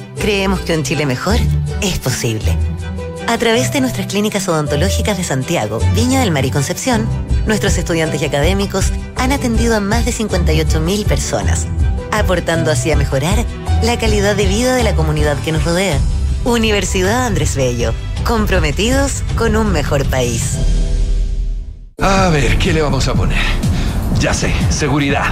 creemos que un Chile mejor es posible. A través de nuestras clínicas odontológicas de Santiago, Viña del Mar y Concepción, nuestros estudiantes y académicos han atendido a más de 58.000 personas, aportando así a mejorar la calidad de vida de la comunidad que nos rodea. Universidad Andrés Bello, comprometidos con un mejor país. A ver, ¿qué le vamos a poner? Ya sé, seguridad.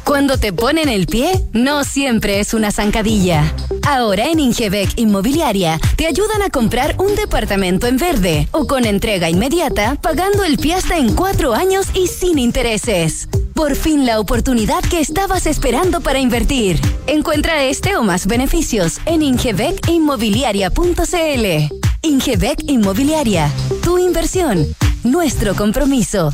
Cuando te ponen el pie, no siempre es una zancadilla. Ahora en Ingebec Inmobiliaria te ayudan a comprar un departamento en verde o con entrega inmediata, pagando el pie hasta en cuatro años y sin intereses. Por fin la oportunidad que estabas esperando para invertir. Encuentra este o más beneficios en ingebecinmobiliaria.cl. Ingebec Inmobiliaria, tu inversión, nuestro compromiso.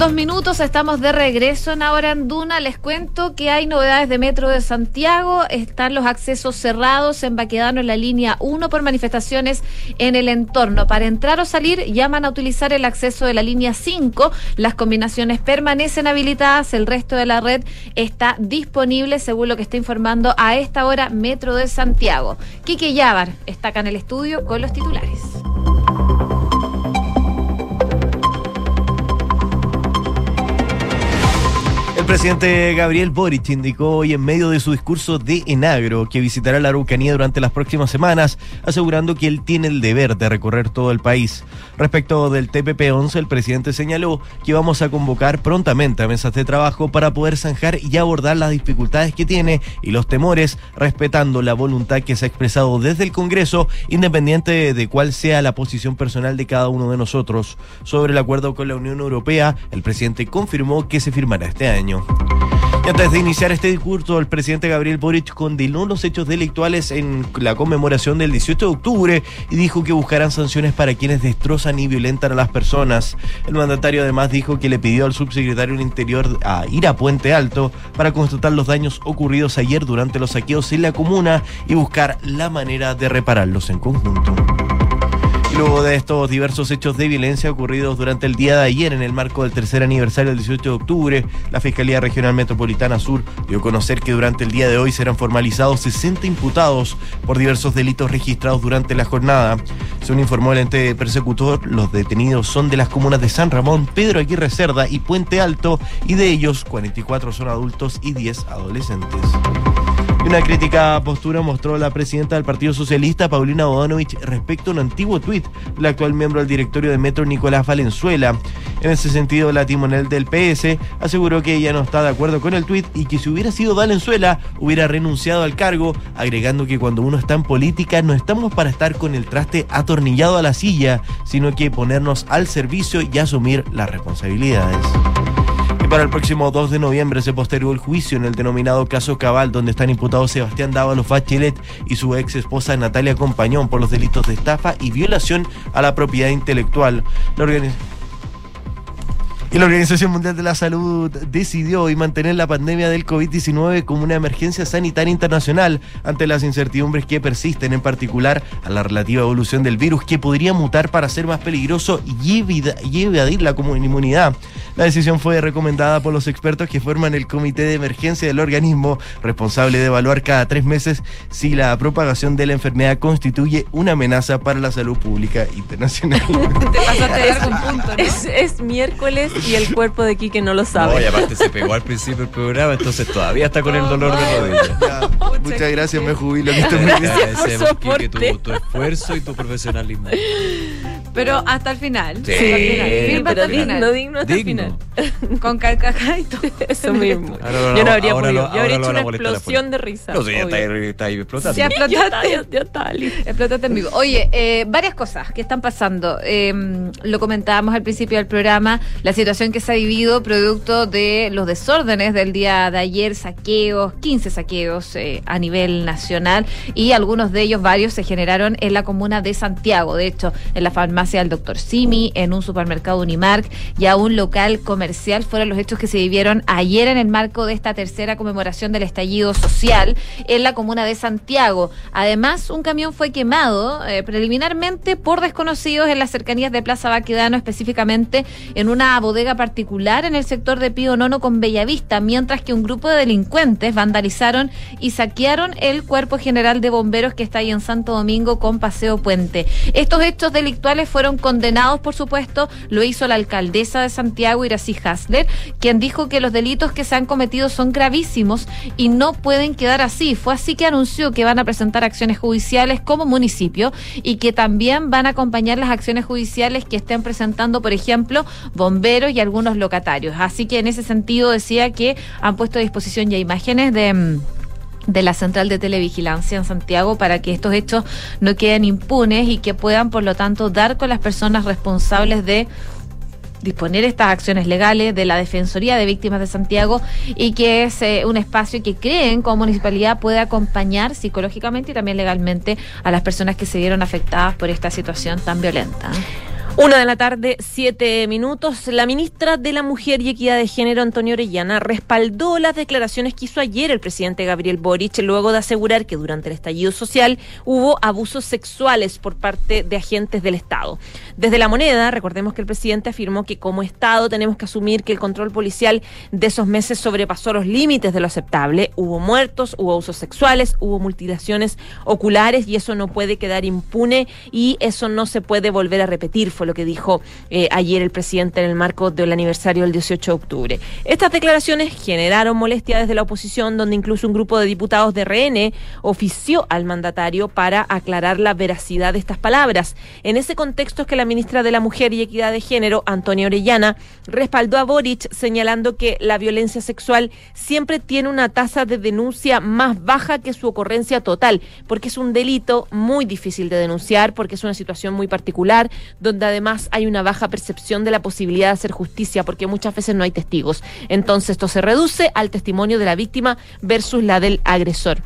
dos minutos, estamos de regreso en Ahora en Duna. Les cuento que hay novedades de Metro de Santiago. Están los accesos cerrados en Baquedano en la línea 1 por manifestaciones en el entorno. Para entrar o salir, llaman a utilizar el acceso de la línea 5. Las combinaciones permanecen habilitadas. El resto de la red está disponible, según lo que está informando a esta hora Metro de Santiago. Quique Yavar está acá en el estudio con los titulares. Presidente Gabriel Boric indicó hoy en medio de su discurso de Enagro que visitará la Araucanía durante las próximas semanas, asegurando que él tiene el deber de recorrer todo el país. Respecto del TPP-11, el presidente señaló que vamos a convocar prontamente a mesas de trabajo para poder zanjar y abordar las dificultades que tiene y los temores, respetando la voluntad que se ha expresado desde el Congreso, independiente de cuál sea la posición personal de cada uno de nosotros. Sobre el acuerdo con la Unión Europea, el presidente confirmó que se firmará este año. Y antes de iniciar este discurso, el presidente Gabriel Boric condenó los hechos delictuales en la conmemoración del 18 de octubre y dijo que buscarán sanciones para quienes destrozan y violentan a las personas. El mandatario además dijo que le pidió al subsecretario del Interior a ir a Puente Alto para constatar los daños ocurridos ayer durante los saqueos en la comuna y buscar la manera de repararlos en conjunto. De estos diversos hechos de violencia ocurridos durante el día de ayer en el marco del tercer aniversario del 18 de octubre, la Fiscalía Regional Metropolitana Sur dio a conocer que durante el día de hoy serán formalizados 60 imputados por diversos delitos registrados durante la jornada. Según informó el ente persecutor, los detenidos son de las comunas de San Ramón, Pedro Aguirre Cerda y Puente Alto, y de ellos 44 son adultos y 10 adolescentes. Una crítica postura mostró la presidenta del Partido Socialista, Paulina Bodanovich, respecto a un antiguo tuit del actual miembro del directorio de Metro, Nicolás Valenzuela. En ese sentido, la timonel del PS aseguró que ella no está de acuerdo con el tuit y que si hubiera sido Valenzuela, hubiera renunciado al cargo, agregando que cuando uno está en política no estamos para estar con el traste atornillado a la silla, sino que ponernos al servicio y asumir las responsabilidades. Para el próximo 2 de noviembre se postergó el juicio en el denominado caso Cabal, donde están imputados Sebastián Dávalos Bachelet y su ex esposa Natalia Compañón por los delitos de estafa y violación a la propiedad intelectual. Y la Organización Mundial de la Salud decidió hoy mantener la pandemia del COVID-19 como una emergencia sanitaria internacional ante las incertidumbres que persisten, en particular a la relativa evolución del virus que podría mutar para ser más peligroso y evadir la inmunidad. La decisión fue recomendada por los expertos que forman el Comité de Emergencia del organismo, responsable de evaluar cada tres meses si la propagación de la enfermedad constituye una amenaza para la salud pública internacional. Te pasaste de algún punto, ¿no? es, es miércoles y el cuerpo de Quique no lo sabe. No, y aparte se pegó al principio del programa, entonces todavía está con el dolor de rodilla. muchas gracias, me jubilo. Que estés muy bien. Agradecemos, Quique, tu, tu esfuerzo y tu profesionalismo. Pero hasta el final. Sí, el. Firma pero el digno, digno hasta el Digno. final. Con carcajada y todo. Eso mismo. Ahora Yo no habría ahora podido. lo- Yo habría hecho una explosión de risa. No sé, ya está, ahí- está ahí explotando. Sí, explotaste. Ya, ya está listo. Explotaste en vivo. Oye, eh, varias cosas que están pasando. Eh, lo comentábamos al principio del programa, la situación que se ha vivido producto de los desórdenes del día de ayer, saqueos, 15 saqueos eh, a nivel nacional y algunos de ellos, varios, se generaron en la comuna de Santiago. De hecho, en la farmacia del doctor Simi, en un supermercado Unimark y a un local comercial fueron los hechos que se vivieron ayer en el marco de esta tercera conmemoración del estallido social en la comuna de Santiago. Además, un camión fue quemado eh, preliminarmente por desconocidos en las cercanías de Plaza Baquedano, específicamente en una bodega particular en el sector de Pío Nono con Bellavista, mientras que un grupo de delincuentes vandalizaron y saquearon el cuerpo general de bomberos que está ahí en Santo Domingo con Paseo Puente. Estos hechos delictuales fueron condenados, por supuesto, lo hizo la alcaldesa de Santiago, Iracy Hasler, quien dijo que los delitos que se han cometido son gravísimos y no pueden quedar así. Fue así que anunció que van a presentar acciones judiciales como municipio y que también van a acompañar las acciones judiciales que estén presentando, por ejemplo, bomberos y algunos locatarios. Así que en ese sentido decía que han puesto a disposición ya imágenes de... mm, de la central de televigilancia en Santiago para que estos hechos no queden impunes y que puedan, por lo tanto, dar con las personas responsables de disponer estas acciones legales de la Defensoría de Víctimas de Santiago y que es eh, un espacio que creen como municipalidad puede acompañar psicológicamente y también legalmente a las personas que se vieron afectadas por esta situación tan violenta. Una de la tarde, siete minutos. La ministra de la Mujer y Equidad de Género, Antonio Orellana, respaldó las declaraciones que hizo ayer el presidente Gabriel Boric luego de asegurar que durante el estallido social hubo abusos sexuales por parte de agentes del Estado. Desde la moneda, recordemos que el presidente afirmó que como Estado tenemos que asumir que el control policial de esos meses sobrepasó los límites de lo aceptable. Hubo muertos, hubo abusos sexuales, hubo mutilaciones oculares y eso no puede quedar impune y eso no se puede volver a repetir, lo que dijo eh, ayer el presidente en el marco del aniversario del 18 de octubre. Estas declaraciones generaron molestia desde la oposición, donde incluso un grupo de diputados de RN ofició al mandatario para aclarar la veracidad de estas palabras. En ese contexto es que la ministra de la Mujer y Equidad de Género, Antonia Orellana, respaldó a Boric señalando que la violencia sexual siempre tiene una tasa de denuncia más baja que su ocurrencia total, porque es un delito muy difícil de denunciar, porque es una situación muy particular, donde además hay una baja percepción de la posibilidad de hacer justicia, porque muchas veces no hay testigos. Entonces esto se reduce al testimonio de la víctima versus la del agresor.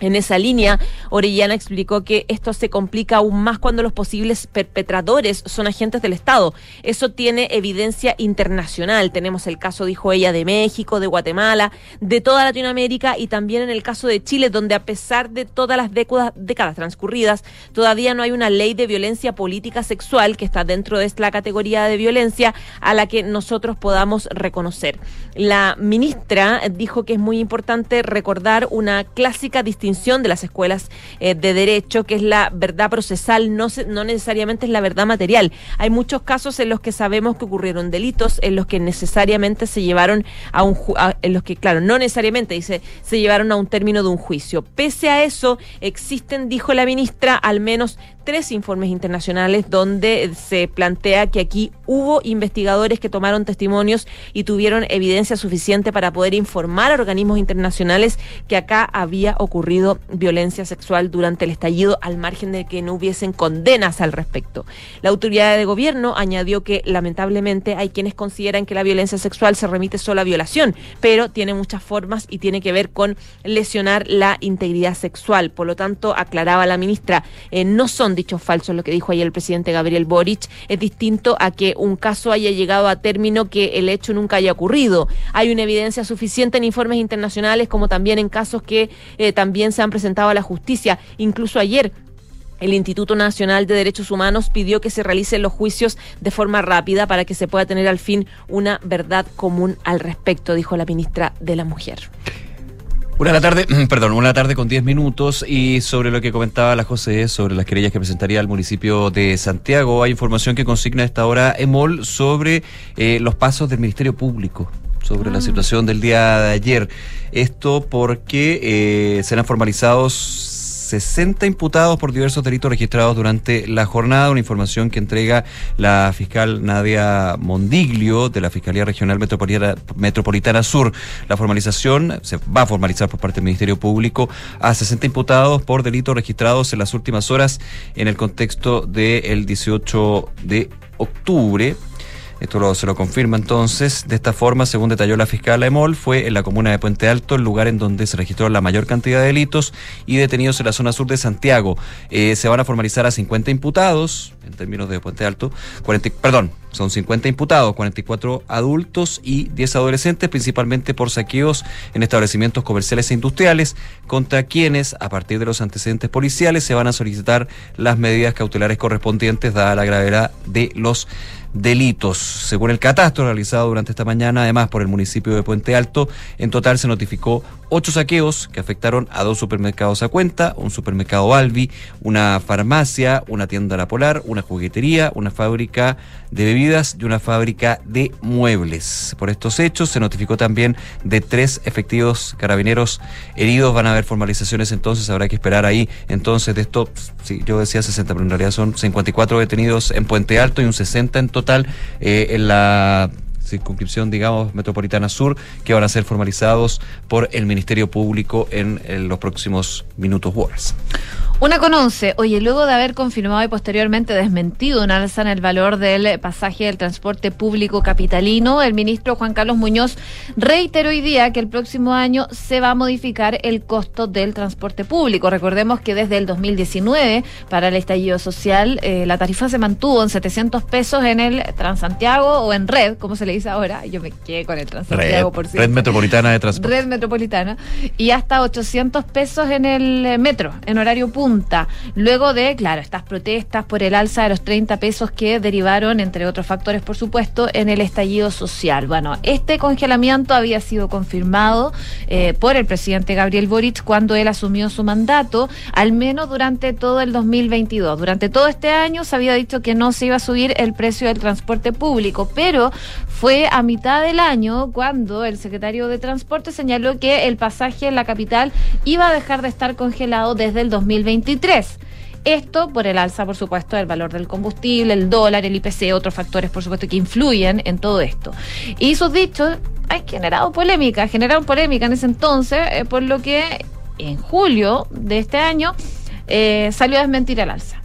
En esa línea, Orellana explicó que esto se complica aún más cuando los posibles perpetradores son agentes del Estado. Eso tiene evidencia internacional. Tenemos el caso, dijo ella, de México, de Guatemala, de toda Latinoamérica y también en el caso de Chile, donde a pesar de todas las décadas, transcurridas, todavía no hay una ley de violencia política sexual que está dentro de esta categoría de violencia a la que nosotros podamos reconocer. La ministra dijo que es muy importante recordar una clásica distinción de las escuelas eh, de derecho, que es la verdad procesal, no, no necesariamente es la verdad material. Hay muchos casos en los que sabemos que ocurrieron delitos, en los que necesariamente se llevaron a un, en los que, claro, no necesariamente, dice, se llevaron a un término de un juicio. Pese a eso, existen, dijo la ministra, al menos tres informes internacionales donde se plantea que aquí hubo investigadores que tomaron testimonios y tuvieron evidencia suficiente para poder informar a organismos internacionales que acá había ocurrido violencia sexual durante el estallido al margen de que no hubiesen condenas al respecto. La autoridad de gobierno añadió que lamentablemente hay quienes consideran que la violencia sexual se remite solo a violación, pero tiene muchas formas y tiene que ver con lesionar la integridad sexual. Por lo tanto, aclaraba la ministra, eh, no son dichos falsos lo que dijo ayer el presidente Gabriel Boric. Es distinto a que un caso haya llegado a término que el hecho nunca haya ocurrido. Hay una evidencia suficiente en informes internacionales como también en casos que eh, también se han presentado a la justicia. Incluso ayer el Instituto Nacional de Derechos Humanos pidió que se realicen los juicios de forma rápida para que se pueda tener al fin una verdad común al respecto, dijo la ministra de la Mujer. Una de la tarde, perdón, una de la tarde con 10 minutos y sobre lo que comentaba la José sobre las querellas que presentaría el municipio de Santiago, hay información que consigna a esta hora EMOL sobre eh, los pasos del Ministerio Público sobre la Ah. situación del día de ayer. Esto porque eh, serán formalizados 60 imputados por diversos delitos registrados durante la jornada, una información que entrega la fiscal Nadia Mondiglio de la Fiscalía Regional Metropolitana, Sur. La formalización se va a formalizar por parte del Ministerio Público a 60 imputados por delitos registrados en las últimas horas en el contexto del 18 de octubre. Esto lo- se lo confirma entonces. De esta forma, según detalló la fiscal Emol, fue en la comuna de Puente Alto el lugar en donde se registró la mayor cantidad de delitos y detenidos en la zona sur de Santiago. Eh, se van a formalizar a 50 imputados, en términos de Puente Alto, 40, perdón, son 50 imputados, 44 adultos y 10 adolescentes, principalmente por saqueos en establecimientos comerciales e industriales, contra quienes, a partir de los antecedentes policiales, se van a solicitar las medidas cautelares correspondientes, dada la gravedad de los delitos. Según el catastro realizado durante esta mañana, además por el municipio de Puente Alto, en total se notificó ocho saqueos que afectaron a dos supermercados a cuenta, un supermercado Albi, una farmacia, una tienda La Polar, una juguetería, una fábrica de bebidas y una fábrica de muebles. Por estos hechos se notificó también de tres efectivos carabineros heridos. Van a haber formalizaciones entonces, habrá que esperar ahí. Entonces, de esto, sí, yo decía 60, pero en realidad son 54 detenidos en Puente Alto y un 60 en total eh, en la circunscripción, digamos, metropolitana sur, que van a ser formalizados por el Ministerio Público en, en los próximos minutos u horas. Una con once. Oye, luego de haber confirmado y posteriormente desmentido un alza en el valor del pasaje del transporte público capitalino, el ministro Juan Carlos Muñoz reiteró hoy día que el próximo año se va a modificar el costo del transporte público. Recordemos que desde el 2019, para el estallido social, eh, la tarifa se mantuvo en 700 pesos en el Transantiago o en Red, como se le dice ahora. Yo me quedé con el Transantiago, Red, por Red cierto. Metropolitana de Transporte. Red metropolitana y hasta 800 pesos en el eh, metro, en horario punta. Luego de, claro, estas protestas por el alza de los 30 pesos que derivaron, entre otros factores, por supuesto, en el estallido social. Bueno, este congelamiento había sido confirmado eh, por el presidente Gabriel Boric cuando él asumió su mandato, al menos durante todo el 2022. Durante todo este año se había dicho que no se iba a subir el precio del transporte público, pero fue a mitad del año cuando el secretario de Transporte señaló que el pasaje en la capital iba a dejar de estar congelado desde el 2023. Esto por el alza, por supuesto, del valor del combustible, el dólar, el IPC, otros factores, por supuesto, que influyen en todo esto. Y sus dichos han generado polémica, generaron polémica en ese entonces, eh, por lo que en julio de este año eh, salió a desmentir el alza.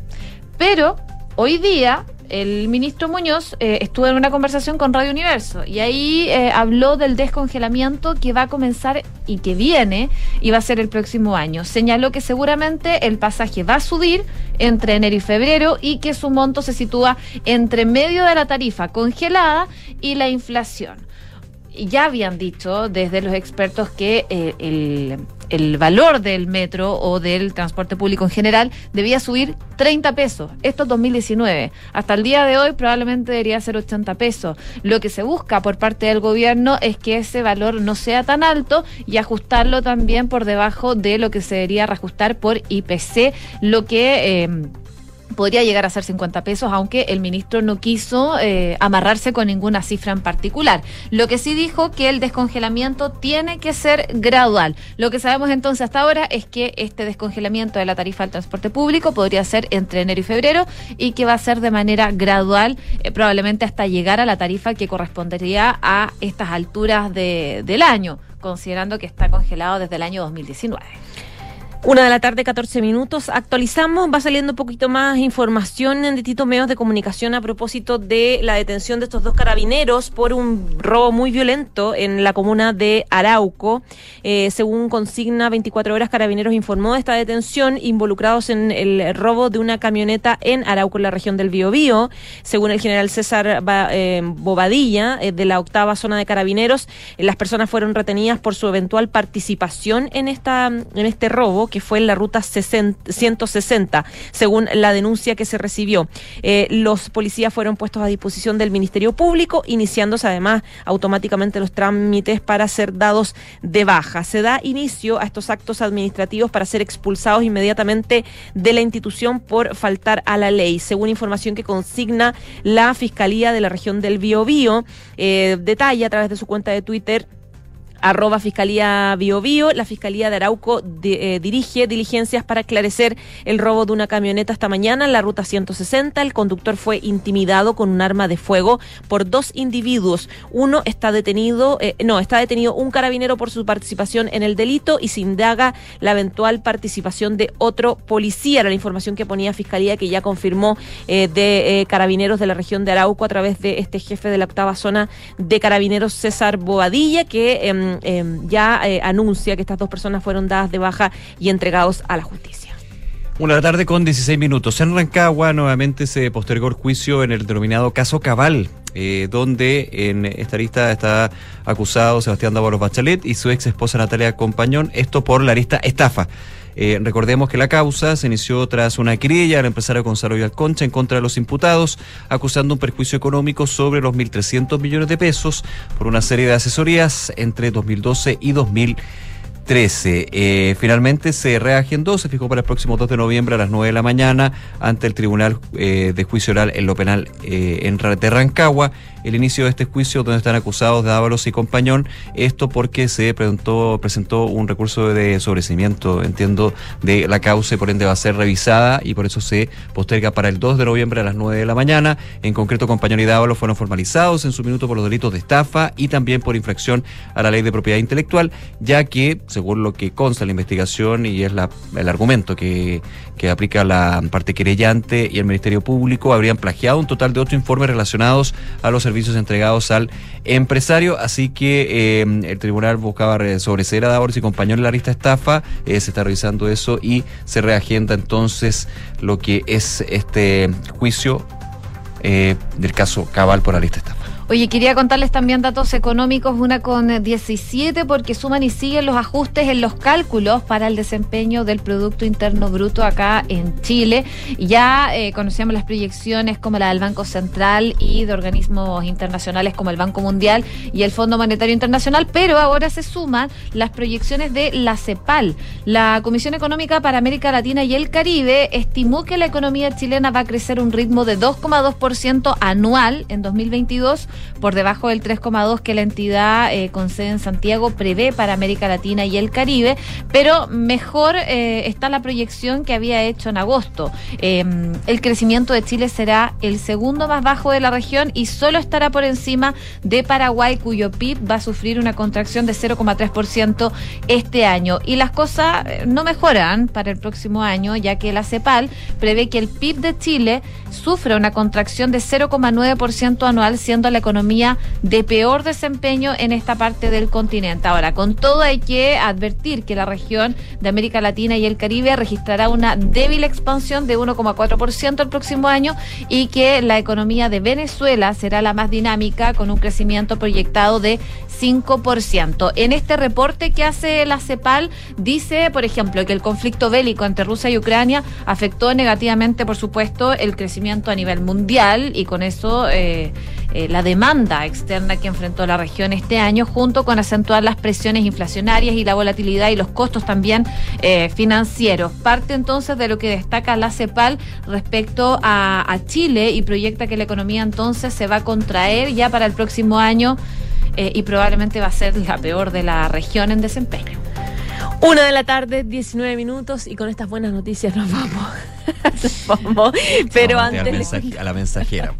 Pero hoy día el ministro Muñoz eh, estuvo en una conversación con Radio Universo y ahí eh, habló del descongelamiento que va a comenzar y que viene y va a ser el próximo año. Señaló que seguramente el pasaje va a subir entre enero y febrero y que su monto se sitúa entre medio de la tarifa congelada y la inflación ya habían dicho desde los expertos que eh, el, el, valor del metro o del transporte público en general debía subir 30 pesos. Esto es 2019. Hasta el día de hoy probablemente debería ser 80 pesos. Lo que se busca por parte del gobierno es que ese valor no sea tan alto y ajustarlo también por debajo de lo que se debería reajustar por IPC, lo que... Eh, podría llegar a ser 50 pesos, aunque el ministro no quiso eh, amarrarse con ninguna cifra en particular. Lo que sí dijo que el descongelamiento tiene que ser gradual. Lo que sabemos entonces hasta ahora es que este descongelamiento de la tarifa del transporte público podría ser entre enero y febrero y que va a ser de manera gradual, eh, probablemente hasta llegar a la tarifa que correspondería a estas alturas de, del año, considerando que está congelado desde el año 2019. Una de la tarde, 14 minutos. Actualizamos, va saliendo un poquito más información en distintos medios de comunicación a propósito de la detención de estos dos carabineros por un robo muy violento en la comuna de Arauco. Eh, según consigna 24 horas, Carabineros informó de esta detención involucrados en el robo de una camioneta en Arauco, en la región del Biobío. Según el general César eh, Bobadilla, eh, de la octava zona de Carabineros, las personas fueron retenidas por su eventual participación en, esta, en este robo que fue en la ruta 160, según la denuncia que se recibió. Eh, los policías fueron puestos a disposición del Ministerio Público, iniciándose además automáticamente los trámites para ser dados de baja. Se da inicio a estos actos administrativos para ser expulsados inmediatamente de la institución por faltar a la ley, según información que consigna la Fiscalía de la región del Biobío. Eh, detalla a través de su cuenta de Twitter arroba Fiscalía Bio, Bio La Fiscalía de Arauco eh, dirige diligencias para esclarecer el robo de una camioneta esta mañana en la ruta 160. El conductor fue intimidado con un arma de fuego por dos individuos. Uno está detenido, eh, no, está detenido un carabinero por su participación en el delito y se indaga la eventual participación de otro policía. Era la información que ponía Fiscalía que ya confirmó eh, de carabineros de la región de Arauco a través de este jefe de la octava zona de carabineros César Boadilla que em, ya eh, anuncia que estas dos personas fueron dadas de baja y entregados a la justicia. Una tarde con 16 minutos. En Rancagua nuevamente se postergó el juicio en el denominado caso Cabal, eh, donde en esta lista está acusado Sebastián Dávalos Bachelet y su ex esposa Natalia Compañón, esto por la lista estafa. Eh, recordemos que la causa se inició tras una querella al empresario Gonzalo Alconcha en contra de los imputados, acusando un perjuicio económico sobre los 1.300 millones de pesos por una serie de asesorías entre 2012 y 2013. 13. Eh, finalmente se reagendó, se fijó para el próximo 2 de noviembre a las 9 de la mañana ante el Tribunal eh, de Juicio Oral en lo Penal eh, en de Rancagua el inicio de este juicio donde están acusados de Ábalos y Compañón. Esto porque se presentó, presentó un recurso de sobrecimiento, entiendo, de la causa por ende va a ser revisada y por eso se posterga para el 2 de noviembre a las 9 de la mañana. En concreto, Compañón y Dávalos fueron formalizados en su minuto por los delitos de estafa y también por infracción a la ley de propiedad intelectual, ya que, según lo que consta la investigación y es la, el argumento que, que aplica la parte querellante y el Ministerio Público, habrían plagiado un total de ocho informes relacionados a los servicios entregados al empresario. Así que eh, el tribunal buscaba sobreseer a Davos y compañeros en la lista estafa. Eh, se está revisando eso y se reagenda entonces lo que es este juicio eh, del caso Cabal por la lista estafa. Oye, quería contarles también datos económicos, una con 17, porque suman y siguen los ajustes en los cálculos para el desempeño del Producto Interno Bruto acá en Chile. Ya eh, conocíamos las proyecciones como la del Banco Central y de organismos internacionales como el Banco Mundial y el Fondo Monetario Internacional, pero ahora se suman las proyecciones de la CEPAL. La Comisión Económica para América Latina y el Caribe estimó que la economía chilena va a crecer un ritmo de 2,2% anual en 2022 por debajo del 3,2 que la entidad eh, con sede en Santiago prevé para América Latina y el Caribe, pero mejor eh, está la proyección que había hecho en agosto. Eh, el crecimiento de Chile será el segundo más bajo de la región y solo estará por encima de Paraguay, cuyo PIB va a sufrir una contracción de 0,3% este año. Y las cosas eh, no mejoran para el próximo año, ya que la CEPAL prevé que el PIB de Chile sufra una contracción de 0,9% anual, siendo la economía de peor desempeño en esta parte del continente. Ahora, con todo hay que advertir que la región de América Latina y el Caribe registrará una débil expansión de 1,4% el próximo año y que la economía de Venezuela será la más dinámica con un crecimiento proyectado de 5%. En este reporte que hace la CEPAL dice, por ejemplo, que el conflicto bélico entre Rusia y Ucrania afectó negativamente, por supuesto, el crecimiento a nivel mundial y con eso eh, eh, la demanda externa que enfrentó la región este año, junto con acentuar las presiones inflacionarias y la volatilidad y los costos también eh, financieros. Parte entonces de lo que destaca la CEPAL respecto a, Chile y proyecta que la economía entonces se va a contraer ya para el próximo año eh, y probablemente va a ser la peor de la región en desempeño. Una de la tarde, 19 minutos, y con estas buenas noticias nos vamos. Nos vamos. Pero Vamos antes. mensaje- a la mensajera.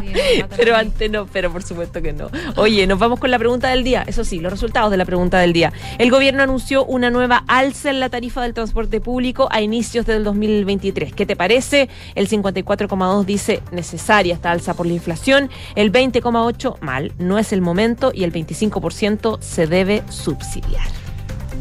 pero antes no, pero por supuesto que no. Oye, nos vamos con la pregunta del día. Eso sí, los resultados de la pregunta del día. El gobierno anunció una nueva alza en la tarifa del transporte público a inicios del 2023. ¿Qué te parece? El 54,2 dice necesaria esta alza por la inflación. El 20,8 mal, no es el momento. Y el 25% se debe subsidiar.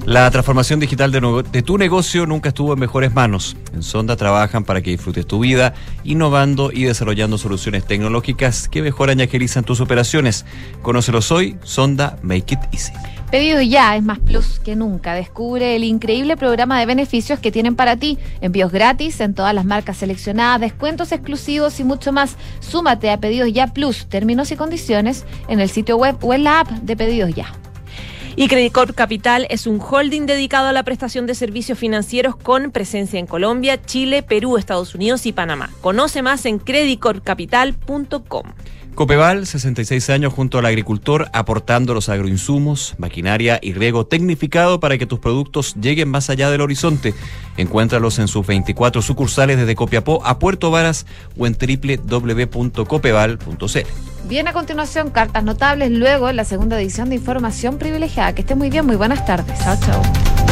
La transformación digital de, tu negocio nunca estuvo en mejores manos. En Sonda trabajan para que disfrutes tu vida, innovando y desarrollando soluciones tecnológicas que mejoran y agilizan tus operaciones. Conócelos hoy, Sonda Make It Easy. Pedido ya es más plus que nunca. Descubre el increíble programa de beneficios que tienen para ti. Envíos gratis en todas las marcas seleccionadas, descuentos exclusivos y mucho más. Súmate a Pedidos Ya Plus, términos y condiciones en el sitio web o en la app de Pedidos Ya. Y Credit Corp Capital es un holding dedicado a la prestación de servicios financieros con presencia en Colombia, Chile, Perú, Estados Unidos y Panamá. Conoce más en creditcorpcapital.com. Copeval, 66 años junto al agricultor, aportando los agroinsumos, maquinaria y riego tecnificado para que tus productos lleguen más allá del horizonte. Encuéntralos en sus 24 sucursales desde Copiapó a Puerto Varas o en www.copeval.cl. Bien, a continuación, cartas notables, luego en la segunda edición de Información Privilegiada. Que esté muy bien, muy buenas tardes. Chao, chao.